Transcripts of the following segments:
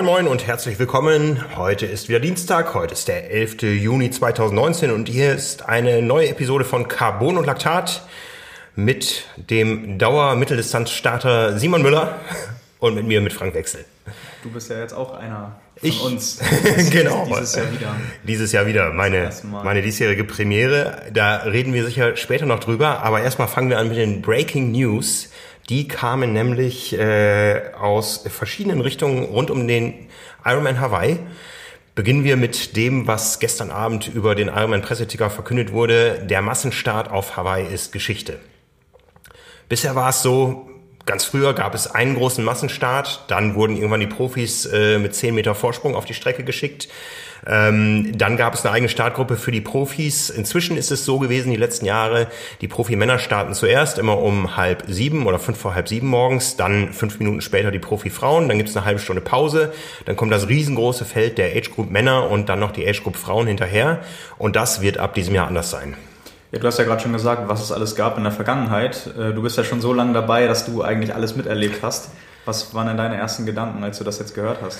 Moin Moin und herzlich willkommen. Heute ist wieder Dienstag, heute ist der 11. Juni 2019 und hier ist eine neue Episode von Carbon und Laktat mit dem Dauer-Mitteldistanzstarter Simon Müller und mit mir mit Frank Wechsel. Du bist ja jetzt auch einer von ich, uns. genau. Dieses Jahr wieder. Dieses Jahr wieder. Meine, meine diesjährige Premiere. Da reden wir sicher später noch drüber. Aber erstmal fangen wir an mit den Breaking News. Die kamen nämlich äh, aus verschiedenen Richtungen rund um den Ironman Hawaii. Beginnen wir mit dem, was gestern Abend über den Ironman Presseticker verkündet wurde. Der Massenstart auf Hawaii ist Geschichte. Bisher war es so, ganz früher gab es einen großen Massenstart, dann wurden irgendwann die Profis äh, mit 10 Meter Vorsprung auf die Strecke geschickt. Ähm, dann gab es eine eigene Startgruppe für die Profis. Inzwischen ist es so gewesen, die letzten Jahre, die Profi-Männer starten zuerst immer um halb sieben oder fünf vor halb sieben morgens, dann fünf Minuten später die Profi-Frauen, dann gibt es eine halbe Stunde Pause, dann kommt das riesengroße Feld der Age-Group Männer und dann noch die Age-Group Frauen hinterher und das wird ab diesem Jahr anders sein. Ja, du hast ja gerade schon gesagt, was es alles gab in der Vergangenheit. Äh, du bist ja schon so lange dabei, dass du eigentlich alles miterlebt hast. Was waren denn deine ersten Gedanken, als du das jetzt gehört hast?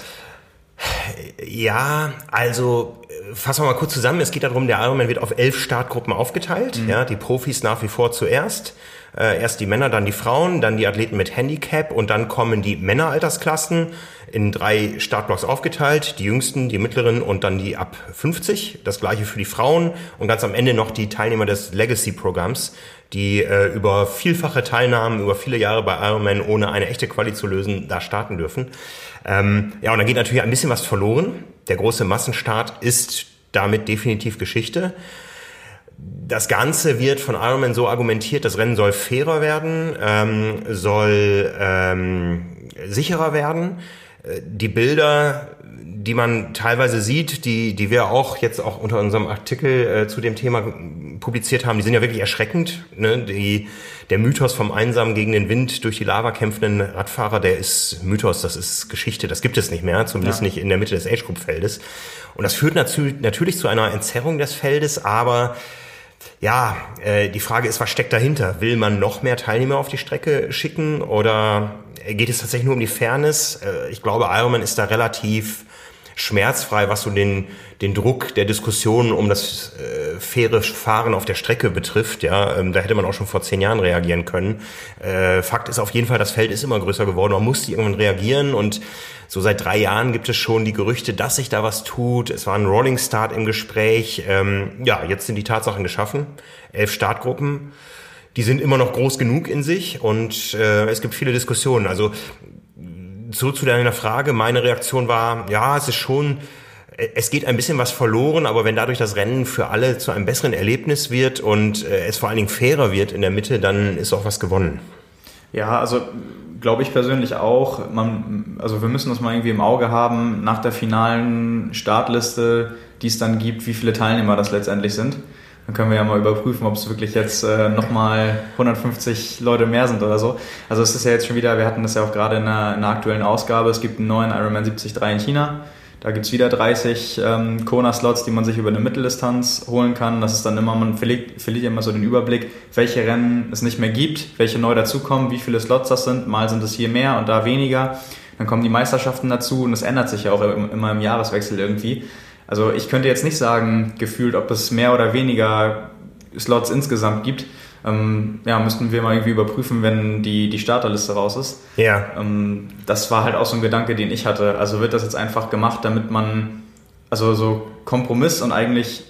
Ja, also fassen wir mal kurz zusammen. Es geht darum, der Ironman wird auf elf Startgruppen aufgeteilt. Mhm. Ja, die Profis nach wie vor zuerst. Äh, erst die Männer, dann die Frauen, dann die Athleten mit Handicap und dann kommen die Männeraltersklassen in drei Startblocks aufgeteilt. Die jüngsten, die mittleren und dann die ab 50. Das gleiche für die Frauen und ganz am Ende noch die Teilnehmer des Legacy-Programms, die äh, über vielfache Teilnahmen, über viele Jahre bei Ironman, ohne eine echte Quali zu lösen, da starten dürfen. Ähm, ja, und da geht natürlich ein bisschen was verloren. Der große Massenstart ist damit definitiv Geschichte. Das Ganze wird von Ironman so argumentiert, das Rennen soll fairer werden, ähm, soll ähm, sicherer werden. Die Bilder die man teilweise sieht, die, die wir auch jetzt auch unter unserem Artikel äh, zu dem Thema publiziert haben, die sind ja wirklich erschreckend. Ne? Die, der Mythos vom einsam gegen den Wind durch die Lava kämpfenden Radfahrer, der ist Mythos, das ist Geschichte, das gibt es nicht mehr, zumindest ja. nicht in der Mitte des Age Group Feldes. Und das führt natürlich zu einer Entzerrung des Feldes, aber ja, äh, die Frage ist, was steckt dahinter? Will man noch mehr Teilnehmer auf die Strecke schicken oder geht es tatsächlich nur um die Fairness? Äh, ich glaube, Ironman ist da relativ schmerzfrei, was so den, den Druck der Diskussion um das äh, faire Fahren auf der Strecke betrifft. Ja, ähm, da hätte man auch schon vor zehn Jahren reagieren können. Äh, Fakt ist auf jeden Fall, das Feld ist immer größer geworden. Man musste irgendwann reagieren und so seit drei Jahren gibt es schon die Gerüchte, dass sich da was tut. Es war ein Rolling Start im Gespräch. Ähm, ja, jetzt sind die Tatsachen geschaffen. Elf Startgruppen die sind immer noch groß genug in sich und äh, es gibt viele Diskussionen. Also so zu deiner Frage, meine Reaktion war, ja, es ist schon, es geht ein bisschen was verloren, aber wenn dadurch das Rennen für alle zu einem besseren Erlebnis wird und äh, es vor allen Dingen fairer wird in der Mitte, dann ist auch was gewonnen. Ja, also glaube ich persönlich auch. Man, also wir müssen das mal irgendwie im Auge haben, nach der finalen Startliste, die es dann gibt, wie viele Teilnehmer das letztendlich sind. Dann können wir ja mal überprüfen, ob es wirklich jetzt äh, nochmal 150 Leute mehr sind oder so. Also es ist ja jetzt schon wieder, wir hatten das ja auch gerade in einer, in einer aktuellen Ausgabe, es gibt einen neuen Ironman 73 in China. Da gibt es wieder 30 ähm, Kona-Slots, die man sich über eine Mitteldistanz holen kann. Das ist dann immer, man verliert, verliert immer so den Überblick, welche Rennen es nicht mehr gibt, welche neu dazukommen, wie viele Slots das sind. Mal sind es hier mehr und da weniger. Dann kommen die Meisterschaften dazu und es ändert sich ja auch immer im Jahreswechsel irgendwie. Also ich könnte jetzt nicht sagen, gefühlt, ob es mehr oder weniger Slots insgesamt gibt. Ähm, ja, müssten wir mal irgendwie überprüfen, wenn die, die Starterliste raus ist. Ja. Ähm, das war halt auch so ein Gedanke, den ich hatte. Also wird das jetzt einfach gemacht, damit man, also so Kompromiss und eigentlich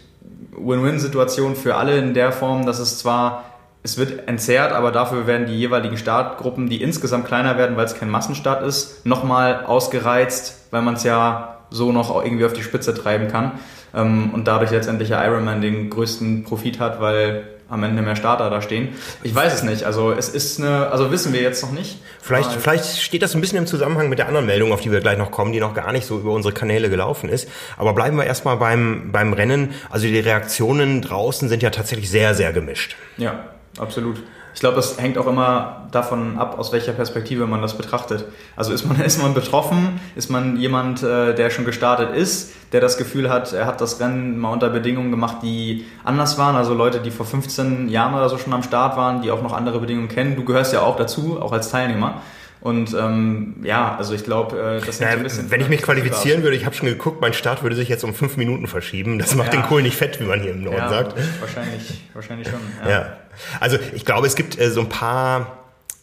Win-Win-Situation für alle in der Form, dass es zwar, es wird entzerrt, aber dafür werden die jeweiligen Startgruppen, die insgesamt kleiner werden, weil es kein Massenstart ist, nochmal ausgereizt, weil man es ja so noch irgendwie auf die Spitze treiben kann ähm, und dadurch letztendlich der Ironman den größten Profit hat, weil am Ende mehr Starter da stehen. Ich weiß es nicht. Also es ist eine, also wissen wir jetzt noch nicht. Vielleicht, vielleicht steht das ein bisschen im Zusammenhang mit der anderen Meldung, auf die wir gleich noch kommen, die noch gar nicht so über unsere Kanäle gelaufen ist. Aber bleiben wir erstmal beim, beim Rennen. Also die Reaktionen draußen sind ja tatsächlich sehr, sehr gemischt. Ja, absolut. Ich glaube, es hängt auch immer davon ab, aus welcher Perspektive man das betrachtet. Also ist man, ist man betroffen, ist man jemand, äh, der schon gestartet ist, der das Gefühl hat, er hat das Rennen mal unter Bedingungen gemacht, die anders waren. Also Leute, die vor 15 Jahren oder so schon am Start waren, die auch noch andere Bedingungen kennen. Du gehörst ja auch dazu, auch als Teilnehmer. Und ähm, ja, also ich glaube, äh, das naja, so ein bisschen. Wenn ich mich qualifizieren würde, ich habe schon geguckt, mein Start würde sich jetzt um fünf Minuten verschieben. Das macht ja. den Kohl nicht fett, wie man hier im Norden ja, sagt. Wahrscheinlich, wahrscheinlich schon. Ja. ja. Also ich glaube, es gibt äh, so ein paar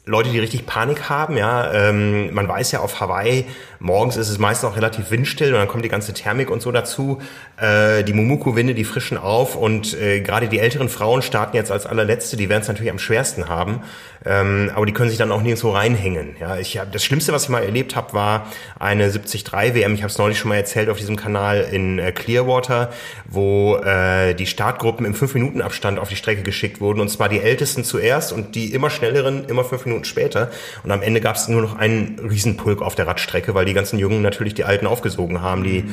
Leute, die richtig Panik haben, ja. Ähm, man weiß ja auf Hawaii, morgens ist es meist noch relativ windstill und dann kommt die ganze Thermik und so dazu. Äh, die Mumuku-Winde, die frischen auf und äh, gerade die älteren Frauen starten jetzt als allerletzte, die werden es natürlich am schwersten haben. Ähm, aber die können sich dann auch nirgendwo reinhängen. Ja, ich hab, das Schlimmste, was ich mal erlebt habe, war eine 73 WM. Ich habe es neulich schon mal erzählt auf diesem Kanal in äh, Clearwater, wo äh, die Startgruppen im 5-Minuten-Abstand auf die Strecke geschickt wurden. Und zwar die Ältesten zuerst und die immer schnelleren immer fünf Minuten später. Und am Ende gab es nur noch einen Riesenpulk auf der Radstrecke, weil die ganzen Jungen natürlich die Alten aufgesogen haben, die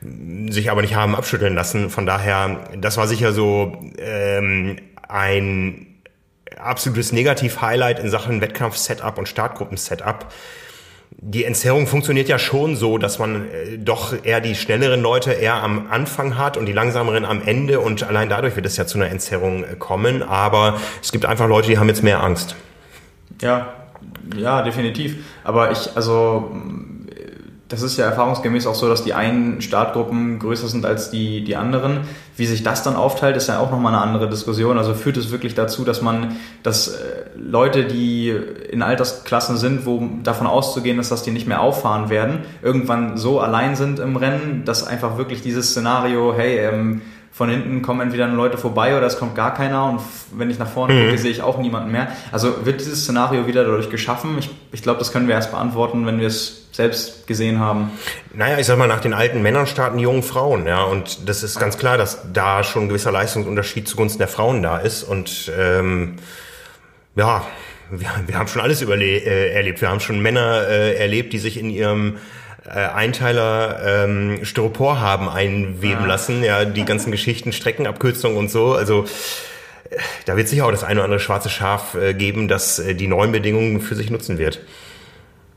mhm. sich aber nicht haben abschütteln lassen. Von daher, das war sicher so ähm, ein absolutes Negativ-Highlight in Sachen Wettkampf-Setup und Startgruppen-Setup. Die Entzerrung funktioniert ja schon so, dass man äh, doch eher die schnelleren Leute eher am Anfang hat und die langsameren am Ende und allein dadurch wird es ja zu einer Entzerrung äh, kommen. Aber es gibt einfach Leute, die haben jetzt mehr Angst. Ja, ja, definitiv. Aber ich, also das ist ja erfahrungsgemäß auch so, dass die einen Startgruppen größer sind als die, die anderen. Wie sich das dann aufteilt, ist ja auch nochmal eine andere Diskussion. Also führt es wirklich dazu, dass man, dass äh, Leute, die in Altersklassen sind, wo davon auszugehen ist, dass die nicht mehr auffahren werden, irgendwann so allein sind im Rennen, dass einfach wirklich dieses Szenario, hey, ähm, von hinten kommen entweder Leute vorbei oder es kommt gar keiner und wenn ich nach vorne mhm. gucke, sehe ich auch niemanden mehr. Also wird dieses Szenario wieder dadurch geschaffen? Ich, ich glaube, das können wir erst beantworten, wenn wir es selbst gesehen haben. Naja, ich sag mal, nach den alten Männern starten die jungen Frauen, ja, und das ist ganz klar, dass da schon ein gewisser Leistungsunterschied zugunsten der Frauen da ist und ähm, ja, wir, wir haben schon alles überle äh, erlebt. Wir haben schon Männer äh, erlebt, die sich in ihrem äh, Einteiler ähm, Styropor haben einweben ja. lassen, ja, die ganzen Geschichten, Streckenabkürzungen und so. Also äh, da wird sicher auch das eine oder andere schwarze Schaf äh, geben, das äh, die neuen Bedingungen für sich nutzen wird.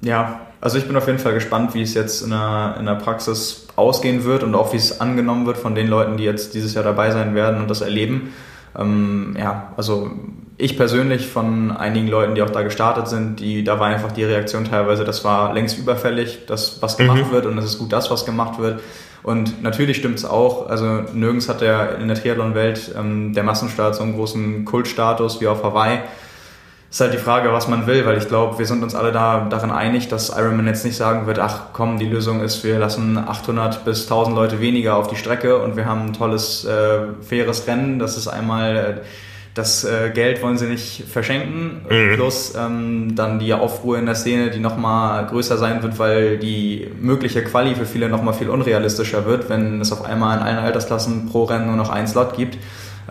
Ja, also ich bin auf jeden Fall gespannt, wie es jetzt in der, in der Praxis ausgehen wird und auch wie es angenommen wird von den Leuten, die jetzt dieses Jahr dabei sein werden und das erleben. Ähm, ja, also ich persönlich von einigen Leuten, die auch da gestartet sind, die, da war einfach die Reaktion teilweise, das war längst überfällig, dass was gemacht mhm. wird und es ist gut das, was gemacht wird. Und natürlich stimmt es auch, also nirgends hat der in der Triathlon-Welt ähm, der Massenstart so einen großen Kultstatus wie auf Hawaii. Ist halt die Frage, was man will, weil ich glaube, wir sind uns alle da darin einig, dass Ironman jetzt nicht sagen wird, ach komm, die Lösung ist, wir lassen 800 bis 1000 Leute weniger auf die Strecke und wir haben ein tolles, äh, faires Rennen. Das ist einmal äh, das äh, Geld wollen sie nicht verschenken, mhm. plus ähm, dann die Aufruhr in der Szene, die nochmal größer sein wird, weil die mögliche Quali für viele nochmal viel unrealistischer wird, wenn es auf einmal in allen Altersklassen pro Rennen nur noch ein Slot gibt.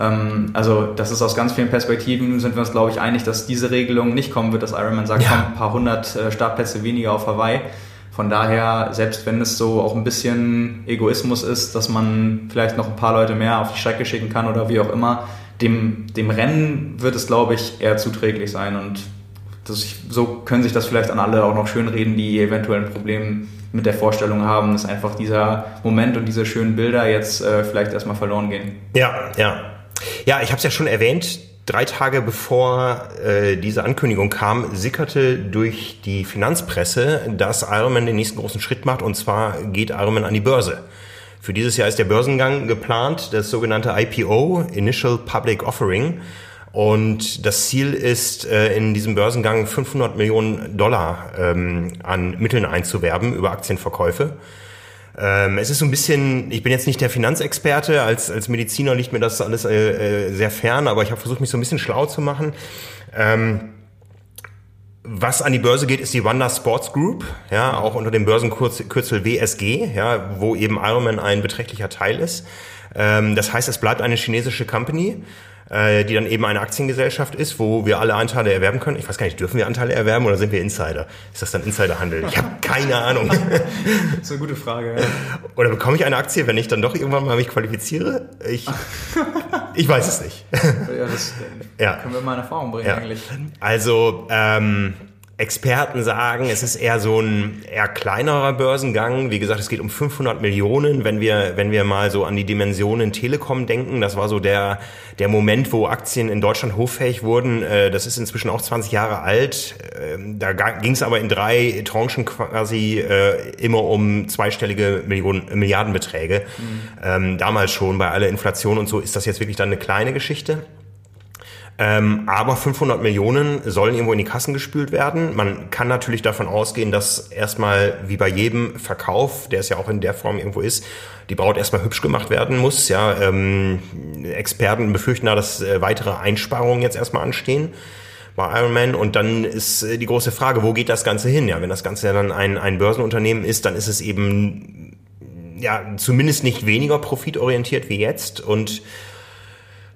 Ähm, also das ist aus ganz vielen Perspektiven, sind wir uns glaube ich einig, dass diese Regelung nicht kommen wird, dass Ironman sagt, ja. komm, ein paar hundert äh, Startplätze weniger auf Hawaii. Von daher, selbst wenn es so auch ein bisschen Egoismus ist, dass man vielleicht noch ein paar Leute mehr auf die Strecke schicken kann oder wie auch immer, dem, dem Rennen wird es, glaube ich, eher zuträglich sein und das, so können sich das vielleicht an alle auch noch schönreden, die eventuell ein Problem mit der Vorstellung haben, dass einfach dieser Moment und diese schönen Bilder jetzt äh, vielleicht erstmal verloren gehen. Ja, ja. Ja, ich habe es ja schon erwähnt, drei Tage bevor äh, diese Ankündigung kam, sickerte durch die Finanzpresse, dass Ironman den nächsten großen Schritt macht und zwar geht Ironman an die Börse. Für dieses Jahr ist der Börsengang geplant, das sogenannte IPO, Initial Public Offering. Und das Ziel ist, äh, in diesem Börsengang 500 Millionen Dollar ähm, an Mitteln einzuwerben über Aktienverkäufe. Ähm, es ist so ein bisschen, ich bin jetzt nicht der Finanzexperte, als, als Mediziner liegt mir das alles äh, äh, sehr fern, aber ich habe versucht, mich so ein bisschen schlau zu machen. Was an die Börse geht, ist die Wanda Sports Group, ja, auch unter dem Börsenkürzel WSG, ja, wo eben Ironman ein beträchtlicher Teil ist. Ähm, das heißt, es bleibt eine chinesische Company äh, die dann eben eine Aktiengesellschaft ist, wo wir alle Anteile erwerben können. Ich weiß gar nicht, dürfen wir Anteile erwerben oder sind wir Insider? Ist das dann Insiderhandel? Ich habe keine Ahnung. das ist eine gute Frage. Ja. Oder bekomme ich eine Aktie, wenn ich dann doch irgendwann mal mich qualifiziere? Ich, ich weiß es nicht. Ja, das ja. können wir mal in Erfahrung bringen ja. eigentlich. Also, ähm, Experten sagen, es ist eher so ein eher kleinerer Börsengang. Wie gesagt, es geht um 500 Millionen. Wenn wir, wenn wir mal so an die Dimensionen Telekom denken, das war so der, der Moment, wo Aktien in Deutschland hochfähig wurden. Äh, das ist inzwischen auch 20 Jahre alt. Ähm, da ging es aber in drei Tranchen quasi äh, immer um zweistellige Millionen, Milliardenbeträge. Mhm. Damals schon bei aller Inflation und so ist das jetzt wirklich dann eine kleine Geschichte. Ähm, aber 500 Millionen sollen irgendwo in die Kassen gespült werden. Man kann natürlich davon ausgehen, dass erstmal wie bei jedem Verkauf, der es ja auch in der Form irgendwo ist, die Braut erstmal hübsch gemacht werden muss. Ja, ähm, Experten befürchten da, dass äh, weitere Einsparungen jetzt erstmal anstehen bei Ironman. Und dann ist äh, die große Frage, wo geht das Ganze hin? Ja, wenn das Ganze ja dann ein, ein Börsenunternehmen ist, dann ist es eben ja zumindest nicht weniger profitorientiert wie jetzt und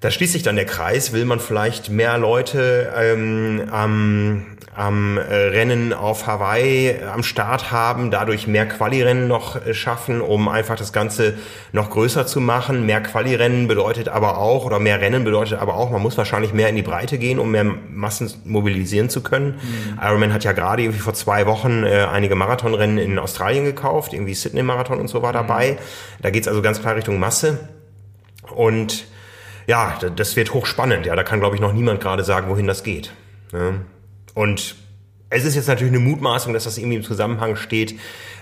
da schließt sich dann der Kreis. Will man vielleicht mehr Leute ähm, am, am äh, Rennen auf Hawaii äh, am Start haben, dadurch mehr Quali-Rennen noch äh, schaffen, um einfach das Ganze noch größer zu machen. Mehr Quali-Rennen bedeutet aber auch, oder mehr Rennen bedeutet aber auch, man muss wahrscheinlich mehr in die Breite gehen, um mehr Massen mobilisieren zu können. Mhm. Ironman hat ja gerade irgendwie vor zwei Wochen äh, einige Marathonrennen in Australien gekauft, irgendwie Sydney-Marathon und so war dabei. Mhm. Da geht's also ganz klar Richtung Masse. Und ja, das wird hochspannend. Ja, da kann, glaube ich, noch niemand gerade sagen, wohin das geht. Und es ist jetzt natürlich eine Mutmaßung, dass das irgendwie im Zusammenhang steht.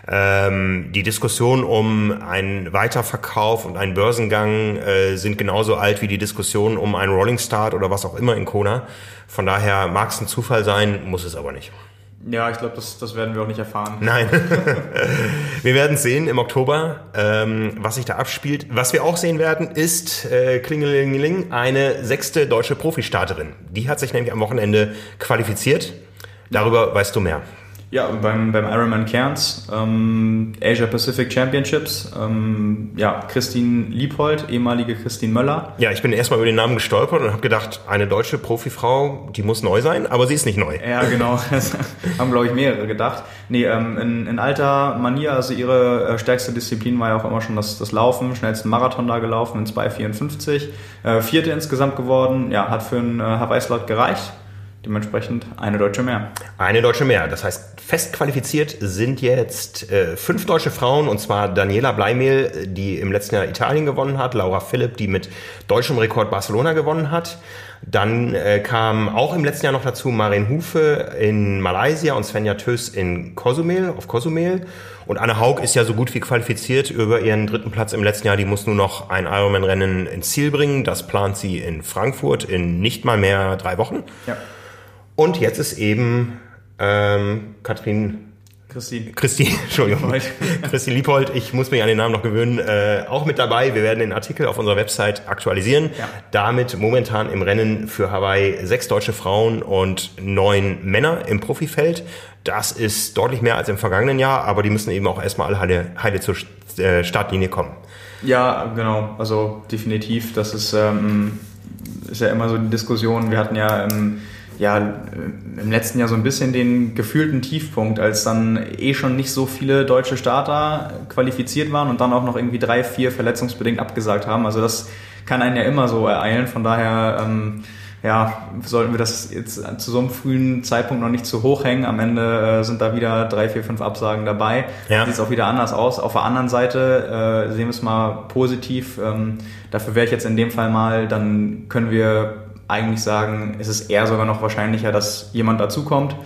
Ähm, die Diskussion um einen Weiterverkauf und einen Börsengang äh, sind genauso alt wie die Diskussion um einen Rolling Start oder was auch immer in Kona. Von daher mag es ein Zufall sein, muss es aber nicht. Ja, ich glaube, das, das werden wir auch nicht erfahren. Nein. wir werden sehen im Oktober, ähm, was sich da abspielt. Was wir auch sehen werden, ist äh, Klingelingeling, eine sechste deutsche Profistarterin. Die hat sich nämlich am Wochenende qualifiziert. Darüber weißt du mehr. Ja, beim, beim Ironman Cairns, ähm, Asia Pacific Championships, ähm, ja, Christine Liebhold, ehemalige Christine Möller. Ja, ich bin erstmal über den Namen gestolpert und habe gedacht, eine deutsche Profifrau, die muss neu sein, aber sie ist nicht neu. Ja, genau, das haben, glaube ich, mehrere gedacht. Nee, ähm, in, in alter Manier, also ihre äh, stärkste Disziplin war ja auch immer schon das, das Laufen, schnellsten Marathon da gelaufen in 2,54. Äh, vierte insgesamt geworden, ja, hat für einen äh, Hawaii-Slot gereicht Dementsprechend eine Deutsche mehr. Eine Deutsche mehr. Das heißt, fest qualifiziert sind jetzt äh, fünf deutsche Frauen, und zwar Daniela Bleimehl, die im letzten Jahr Italien gewonnen hat, Laura Philipp, die mit deutschem Rekord Barcelona gewonnen hat. Dann äh, kam auch im letzten Jahr noch dazu Marin Hufe in Malaysia und Svenja Tös in Cozumel, auf Cozumel. Und Anne Haug ist ja so gut wie qualifiziert über ihren dritten Platz im letzten Jahr. Die muss nur noch ein Ironman-Rennen ins Ziel bringen. Das plant sie in Frankfurt in nicht mal mehr drei Wochen. Ja. Und jetzt ist eben ähm, Katrin Christine. Christine, Entschuldigung. Christine Liebold, ich muss mich an den Namen noch gewöhnen, äh, auch mit dabei. Wir werden den Artikel auf unserer Website aktualisieren. Ja. Damit momentan im Rennen für Hawaii sechs deutsche Frauen und neun Männer im Profifeld. Das ist deutlich mehr als im vergangenen Jahr, aber die müssen eben auch erstmal alle heile, heile zur äh, Startlinie kommen. Ja, genau. Also definitiv. Das ist, ähm, ist ja immer so die Diskussion. Wir hatten ja im ja, im letzten Jahr so ein bisschen den gefühlten Tiefpunkt, als dann eh schon nicht so viele deutsche Starter qualifiziert waren und dann auch noch irgendwie drei, vier verletzungsbedingt abgesagt haben. Also das kann einen ja immer so ereilen. Von daher, ähm, ja, sollten wir das jetzt zu so einem frühen Zeitpunkt noch nicht zu hoch hängen. Am Ende äh, sind da wieder drei, vier, fünf Absagen dabei. Ja. Sieht es auch wieder anders aus. Auf der anderen Seite äh, sehen wir es mal positiv. Ähm, dafür wäre ich jetzt in dem Fall mal, dann können wir eigentlich sagen, es ist eher sogar noch wahrscheinlicher, dass jemand dazukommt.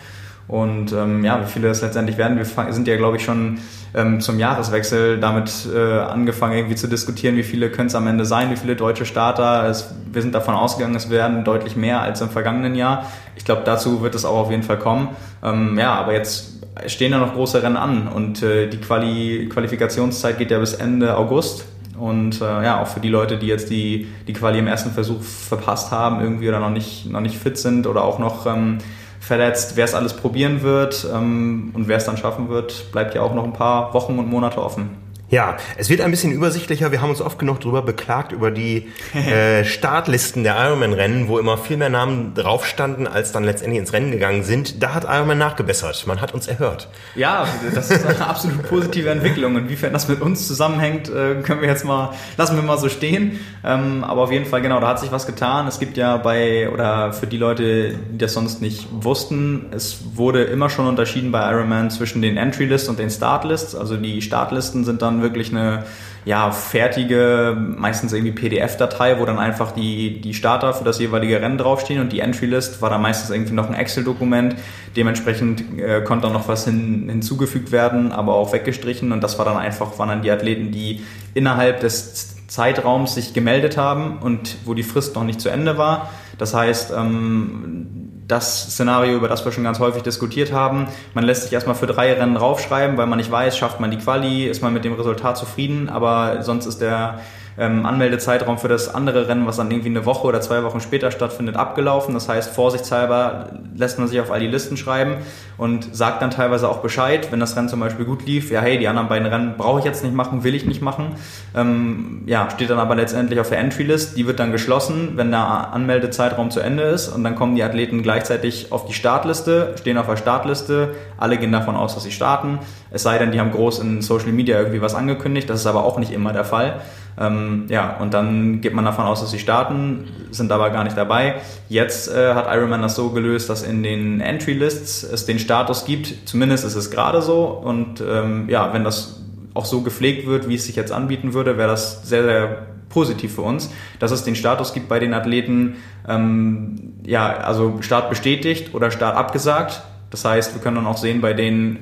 Und ähm, ja, wie viele das letztendlich werden, wir sind ja, glaube ich, schon ähm, zum Jahreswechsel damit äh, angefangen, irgendwie zu diskutieren, wie viele können es am Ende sein, wie viele deutsche Starter. Es, wir sind davon ausgegangen, es werden deutlich mehr als im vergangenen Jahr. Ich glaube, dazu wird es auch auf jeden Fall kommen. Ähm, ja, aber jetzt stehen ja noch große Rennen an und äh, die Quali Qualifikationszeit geht ja bis Ende August. Und äh, ja, auch für die Leute, die jetzt die, die Quali im ersten Versuch verpasst haben, irgendwie oder noch nicht, noch nicht fit sind oder auch noch ähm, verletzt, wer es alles probieren wird ähm, und wer es dann schaffen wird, bleibt ja auch noch ein paar Wochen und Monate offen. Ja, es wird ein bisschen übersichtlicher. Wir haben uns oft genug darüber beklagt, über die äh, Startlisten der Ironman-Rennen, wo immer viel mehr Namen drauf standen, als dann letztendlich ins Rennen gegangen sind. Da hat Ironman nachgebessert. Man hat uns erhört. Ja, das ist eine absolut positive Entwicklung. Inwiefern das mit uns zusammenhängt, äh, können wir jetzt mal, lassen wir mal so stehen. Ähm, aber auf jeden Fall, genau, da hat sich was getan. Es gibt ja bei, oder für die Leute, die das sonst nicht wussten, es wurde immer schon unterschieden bei Ironman zwischen den Entry-Lists und den Start-Lists. Also die Startlisten sind dann wirklich eine ja, fertige, meistens irgendwie PDF-Datei, wo dann einfach die, die Starter für das jeweilige Rennen draufstehen und die Entry-List war dann meistens irgendwie noch ein Excel-Dokument. Dementsprechend äh, konnte dann noch was hin, hinzugefügt werden, aber auch weggestrichen und das war dann einfach, waren dann die Athleten, die innerhalb des Zeitraums sich gemeldet haben und wo die Frist noch nicht zu Ende war. Das heißt, ähm, das Szenario, über das wir schon ganz häufig diskutiert haben. Man lässt sich erstmal für drei Rennen draufschreiben, weil man nicht weiß, schafft man die Quali, ist man mit dem Resultat zufrieden, aber sonst ist der ähm, Anmeldezeitraum für das andere Rennen, was dann irgendwie eine Woche oder zwei Wochen später stattfindet, abgelaufen. Das heißt, vorsichtshalber lässt man sich auf all die Listen schreiben und sagt dann teilweise auch Bescheid, wenn das Rennen zum Beispiel gut lief, ja hey, die anderen beiden Rennen brauche ich jetzt nicht machen, will ich nicht machen. Ähm, ja, steht dann aber letztendlich auf der Entry-List, die wird dann geschlossen, wenn der Anmeldezeitraum zu Ende ist und dann kommen die Athleten gleichzeitig auf die Startliste, stehen auf der Startliste, alle gehen davon aus, dass sie starten, es sei denn, die haben groß in Social Media irgendwie was angekündigt, das ist aber auch nicht immer der Fall. Ähm, ja, und dann geht man davon aus, dass sie starten, sind aber gar nicht dabei. Jetzt äh, hat Ironman das so gelöst, dass in den Entry-Lists es den Status gibt, zumindest ist es gerade so. Und ähm, ja, wenn das auch so gepflegt wird, wie es sich jetzt anbieten würde, wäre das sehr, sehr positiv für uns, dass es den Status gibt bei den Athleten, ähm, ja, also Start bestätigt oder Start abgesagt. Das heißt, wir können dann auch sehen bei denen,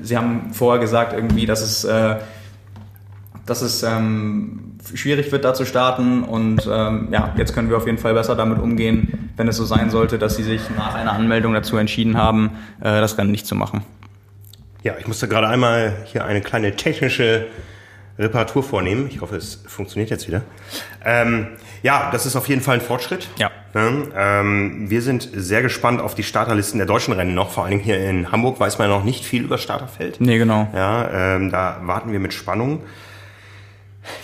Sie haben vorher gesagt irgendwie, dass es, äh, dass es ähm, schwierig wird, da zu starten. Und ähm, ja, jetzt können wir auf jeden Fall besser damit umgehen, wenn es so sein sollte, dass sie sich nach einer Anmeldung dazu entschieden haben, äh, das Rennen nicht zu machen. Ja, ich musste gerade einmal hier eine kleine technische Reparatur vornehmen. Ich hoffe, es funktioniert jetzt wieder. Ähm, ja, das ist auf jeden Fall ein Fortschritt. Ja. Ne? Ähm, wir sind sehr gespannt auf die Starterlisten der deutschen Rennen noch. Vor allen Dingen hier in Hamburg weiß man noch nicht viel über Starterfeld. Nee, genau. Ja, ähm, da warten wir mit Spannung.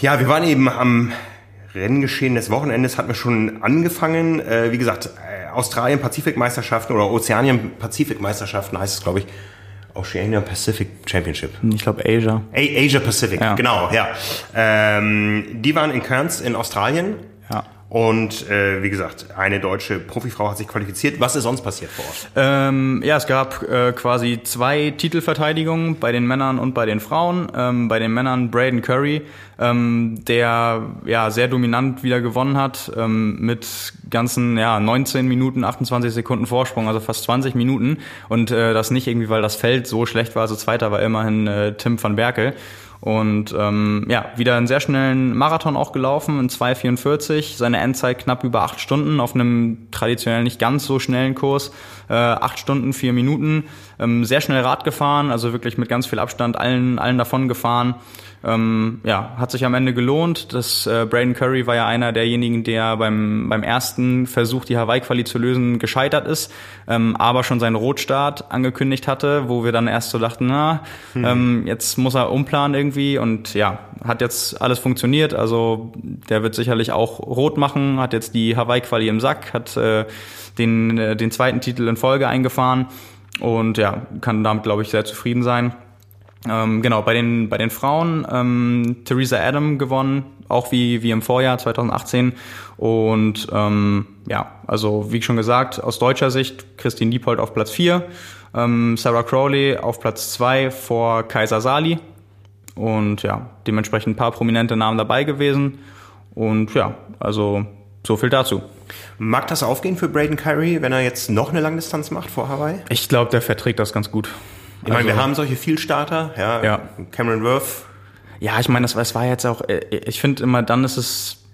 Ja, wir waren eben am Renngeschehen des Wochenendes, hatten wir schon angefangen. Äh, wie gesagt, äh, Australien-Pazifikmeisterschaften oder Ozeanien-Pazifikmeisterschaften heißt es, glaube ich. Oceania Pacific Championship. Ich glaube Asia. A Asia Pacific, ja. genau, ja. Ähm, die waren in Cairns in Australien. Ja. Und äh, wie gesagt, eine deutsche Profifrau hat sich qualifiziert. Was ist sonst passiert vor Ort? Ähm, ja, es gab äh, quasi zwei Titelverteidigungen bei den Männern und bei den Frauen. Ähm, bei den Männern Braden Curry, ähm, der ja sehr dominant wieder gewonnen hat ähm, mit ganzen ja 19 Minuten 28 Sekunden Vorsprung, also fast 20 Minuten. Und äh, das nicht irgendwie, weil das Feld so schlecht war. Also Zweiter war immerhin äh, Tim van Berkel. Und ähm, ja, wieder einen sehr schnellen Marathon auch gelaufen in 2,44. Seine Endzeit knapp über acht Stunden auf einem traditionell nicht ganz so schnellen Kurs. Äh, acht Stunden, vier Minuten. Ähm, sehr schnell Rad gefahren, also wirklich mit ganz viel Abstand allen, allen davon gefahren. Ähm, ja, hat sich am Ende gelohnt. Das äh, Braden Curry war ja einer derjenigen, der beim, beim ersten Versuch, die Hawaii-Quali zu lösen, gescheitert ist, ähm, aber schon seinen Rotstart angekündigt hatte, wo wir dann erst so dachten, na, hm. ähm, jetzt muss er umplanen irgendwie und ja, hat jetzt alles funktioniert. Also der wird sicherlich auch rot machen, hat jetzt die Hawaii-Quali im Sack, hat äh, den, äh, den zweiten Titel in Folge eingefahren und ja, kann damit, glaube ich, sehr zufrieden sein. Ähm, genau, bei den, bei den Frauen ähm, Theresa Adam gewonnen, auch wie, wie im Vorjahr 2018. Und ähm, ja, also wie schon gesagt, aus deutscher Sicht Christine Diepold auf Platz 4, ähm, Sarah Crowley auf Platz 2 vor Kaiser Sali. Und ja, dementsprechend ein paar prominente Namen dabei gewesen. Und ja, also so viel dazu. Mag das aufgehen für Braden Curry, wenn er jetzt noch eine Langdistanz macht vor Hawaii? Ich glaube, der verträgt das ganz gut. Ich meine, wir also- haben solche Vielstarter, ja, ja. Cameron Worth. Ja, ich meine, das, das war jetzt auch, äh, ich finde immer, dann ist es,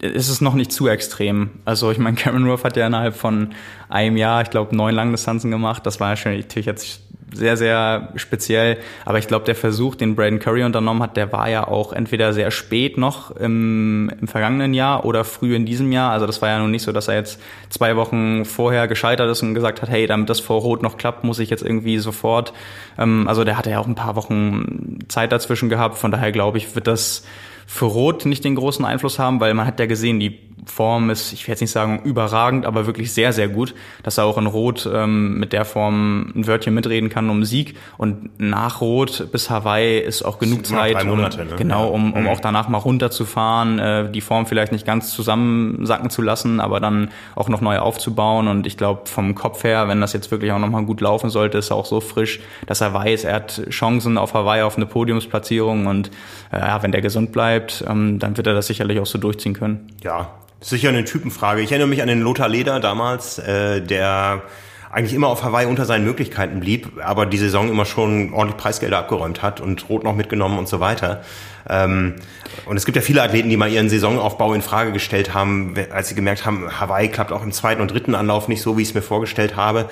ist es noch nicht zu extrem. Also ich meine, Cameron Worth hat ja innerhalb von einem Jahr, ich glaube, neun Langdistanzen gemacht. Das war ja schon natürlich jetzt sehr, sehr speziell. Aber ich glaube, der Versuch, den Braden Curry unternommen hat, der war ja auch entweder sehr spät noch im, im vergangenen Jahr oder früh in diesem Jahr. Also das war ja nun nicht so, dass er jetzt zwei Wochen vorher gescheitert ist und gesagt hat, hey, damit das vor Rot noch klappt, muss ich jetzt irgendwie sofort. Ähm, also der hatte ja auch ein paar Wochen Zeit dazwischen gehabt. Von daher glaube ich, wird das für Rot nicht den großen Einfluss haben, weil man hat ja gesehen, die Form ist, ich werde jetzt nicht sagen überragend, aber wirklich sehr, sehr gut, dass er auch in Rot ähm, mit der Form ein Wörtchen mitreden kann um Sieg. Und nach Rot bis Hawaii ist auch genug Zeit, Monate, um, ne? genau, um, um Mhm. auch danach mal runterzufahren, äh, die Form vielleicht nicht ganz zusammensacken zu lassen, aber dann auch noch neu aufzubauen. Und ich glaube, vom Kopf her, wenn das jetzt wirklich auch nochmal gut laufen sollte, ist er auch so frisch, dass er weiß, er hat Chancen auf Hawaii auf eine Podiumsplatzierung und äh, ja, wenn der gesund bleibt, ähm, dann wird er das sicherlich auch so durchziehen können. Ja, sicher eine Typenfrage. Ich erinnere mich an den Lothar Leder damals, äh, der eigentlich immer auf Hawaii unter seinen Möglichkeiten blieb, aber die Saison immer schon ordentlich Preisgelder abgeräumt hat und Rot noch mitgenommen und so weiter. Ähm, und es gibt ja viele Athleten, die mal ihren Saisonaufbau in Frage gestellt haben, als sie gemerkt haben, Hawaii klappt auch im zweiten und dritten Anlauf nicht so, wie ich es mir vorgestellt habe.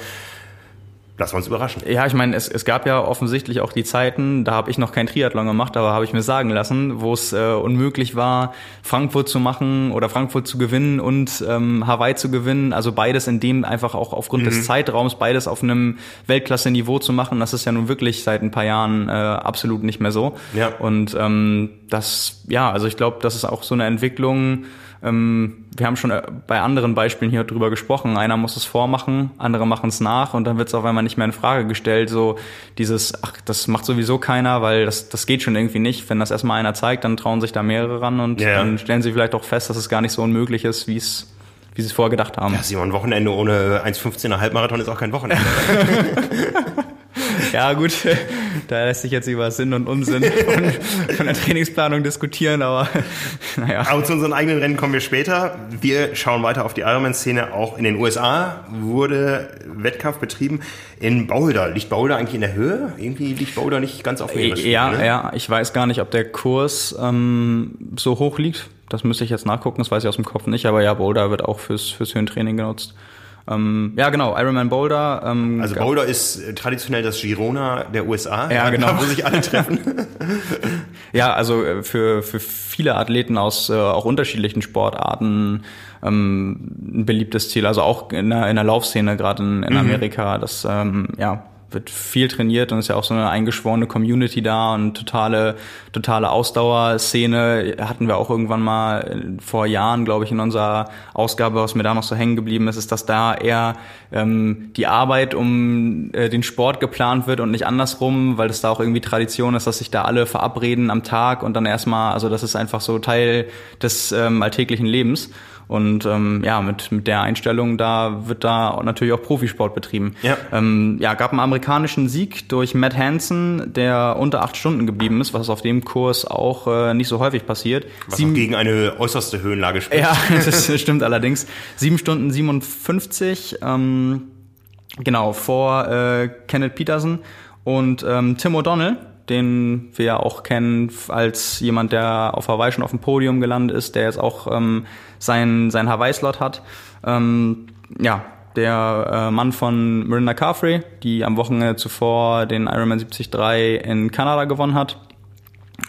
Lassen wir uns überraschen. Ja, ich meine, es, es gab ja offensichtlich auch die Zeiten, da habe ich noch kein Triathlon gemacht, aber habe ich mir sagen lassen, wo es äh, unmöglich war, Frankfurt zu machen oder Frankfurt zu gewinnen und ähm, Hawaii zu gewinnen. Also beides in dem einfach auch aufgrund Mhm. des Zeitraums, beides auf einem Weltklasse-Niveau zu machen. Das ist ja nun wirklich seit ein paar Jahren äh, absolut nicht mehr so. Ja. Und ähm, das, ja, also ich glaube, das ist auch so eine Entwicklung. Ähm, wir haben schon äh, bei anderen Beispielen hier drüber gesprochen. Einer muss es vormachen, andere machen es nach und dann wird es auf einmal nicht mehr in Frage gestellt. So dieses, ach, das macht sowieso keiner, weil das, das geht schon irgendwie nicht. Wenn das erstmal einer zeigt, dann trauen sich da mehrere ran und Ja. dann stellen sie vielleicht auch fest, dass es gar nicht so unmöglich ist, wie es wie sie es vorher gedacht haben. Ja, Simon, ein Wochenende ohne 1,15er Halbmarathon ist auch kein Wochenende. Ja, gut, da lässt sich jetzt über Sinn und Unsinn von, von der Trainingsplanung diskutieren, aber naja. Aber zu unseren eigenen Rennen kommen wir später. Wir schauen weiter auf die Ironman-Szene. Auch in den USA wurde Wettkampf betrieben. In Boulder. Liegt Boulder eigentlich in der Höhe? Irgendwie liegt Boulder nicht ganz auf Meeresspiegel, Ja, ne? ja, ich weiß gar nicht, ob der Kurs ähm, so hoch liegt. Das müsste ich jetzt nachgucken, das weiß ich aus dem Kopf nicht, aber ja, Boulder wird auch fürs, fürs Höhentraining genutzt. Ähm, ja, genau, Ironman Boulder. Ähm, Also Boulder ist äh, traditionell das Girona der USA. Ja, genau. Da, wo sich alle treffen. Ja, also äh, für, für viele Athleten aus äh, auch unterschiedlichen Sportarten ähm, ein beliebtes Ziel. Also auch in der, in der Laufszene, gerade in, in Amerika. Das ähm, ja, wird viel trainiert und ist ja auch so eine eingeschworene Community da und totale, totale Ausdauerszene. Hatten wir auch irgendwann mal äh, vor Jahren, glaube ich, in unserer Ausgabe, was mir da noch so hängen geblieben ist, ist, dass da eher ähm, die Arbeit um äh, den Sport geplant wird und nicht andersrum, weil es da auch irgendwie Tradition ist, dass sich da alle verabreden am Tag und dann erstmal, also das ist einfach so Teil des ähm, alltäglichen Lebens. Und ähm, ja, mit, mit der Einstellung, da wird da natürlich auch Profisport betrieben. Ja. Ähm, ja, gab einen amerikanischen Sieg durch Matt Hansen, der unter acht Stunden geblieben ist, was auf dem Kurs auch äh, nicht so häufig passiert. Was Sieben- gegen eine äußerste Höhenlage spricht. ja, das stimmt allerdings. Sieben Stunden 57, ähm, genau, vor äh, Kenneth Peterson und ähm, Tim O'Donnell, den wir ja auch kennen als jemand, der auf Hawaii schon auf dem Podium gelandet ist, der jetzt auch ähm, sein, sein Hawaii-Slot hat. Ähm, ja, der äh, Mann von Miranda Carfrey, die am Wochenende zuvor den Ironman 73 in Kanada gewonnen hat.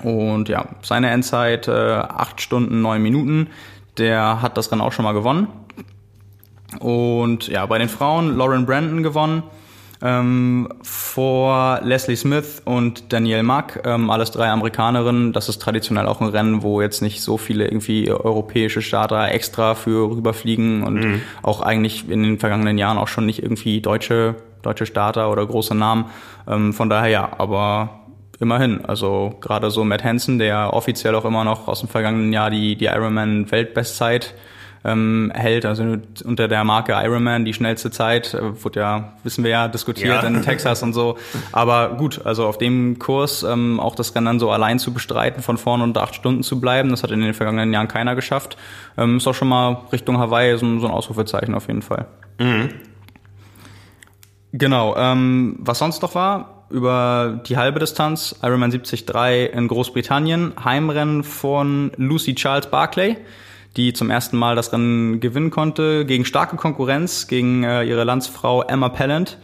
Und ja, seine Endzeit äh, 8 Stunden 9 Minuten. Der hat das Rennen auch schon mal gewonnen. Und ja, bei den Frauen Lauren Brandon gewonnen. Ähm, vor Leslie Smith und Danielle Mack, ähm, alles drei Amerikanerinnen. Das ist traditionell auch ein Rennen, wo jetzt nicht so viele irgendwie europäische Starter extra für rüberfliegen und auch eigentlich in den vergangenen Jahren auch schon nicht irgendwie deutsche, deutsche Starter oder große Namen. Ähm, von daher ja, aber immerhin. Also gerade so Matt Hansen, der offiziell auch immer noch aus dem vergangenen Jahr die, die Ironman-Weltbestzeit ähm, hält, also unter der Marke Ironman die schnellste Zeit, äh, wurde ja, wissen wir ja, diskutiert Ja. in Texas und so. Aber gut, also auf dem Kurs ähm, auch das Rennen dann so allein zu bestreiten, von vorne unter acht Stunden zu bleiben, das hat in den vergangenen Jahren keiner geschafft. Ähm, ist auch schon mal Richtung Hawaii so, ein- so ein Ausrufezeichen auf jeden Fall. Genau, ähm, was sonst noch war, über die halbe Distanz, Ironman 73 in Großbritannien, Heimrennen von Lucy Charles Barclay, die zum ersten Mal das Rennen gewinnen konnte, gegen starke Konkurrenz, gegen äh, ihre Landsfrau Emma Pallant.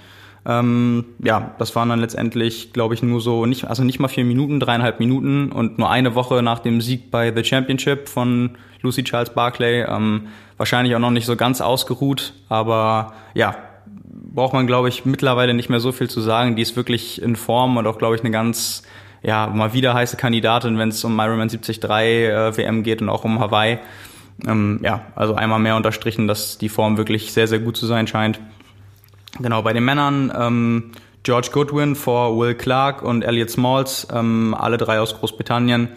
Ähm, ja, das waren dann letztendlich, glaube ich, nur so nicht, also nicht mal vier Minuten, dreieinhalb Minuten und nur eine Woche nach dem Sieg bei The Championship von Lucy Charles Barclay. Ähm, wahrscheinlich auch noch nicht so ganz ausgeruht, aber ja, braucht man, glaube ich, mittlerweile nicht mehr so viel zu sagen. Die ist wirklich in Form und auch, glaube ich, eine ganz, ja, mal wieder heiße Kandidatin, wenn es um Ironman 73 äh, WM geht und auch um Hawaii. Ähm, ja, also einmal mehr unterstrichen, dass die Form wirklich sehr, sehr gut zu sein scheint. Genau, bei den Männern ähm, George Goodwin vor Will Clark und Elliot Smalls, ähm, alle drei aus Großbritannien.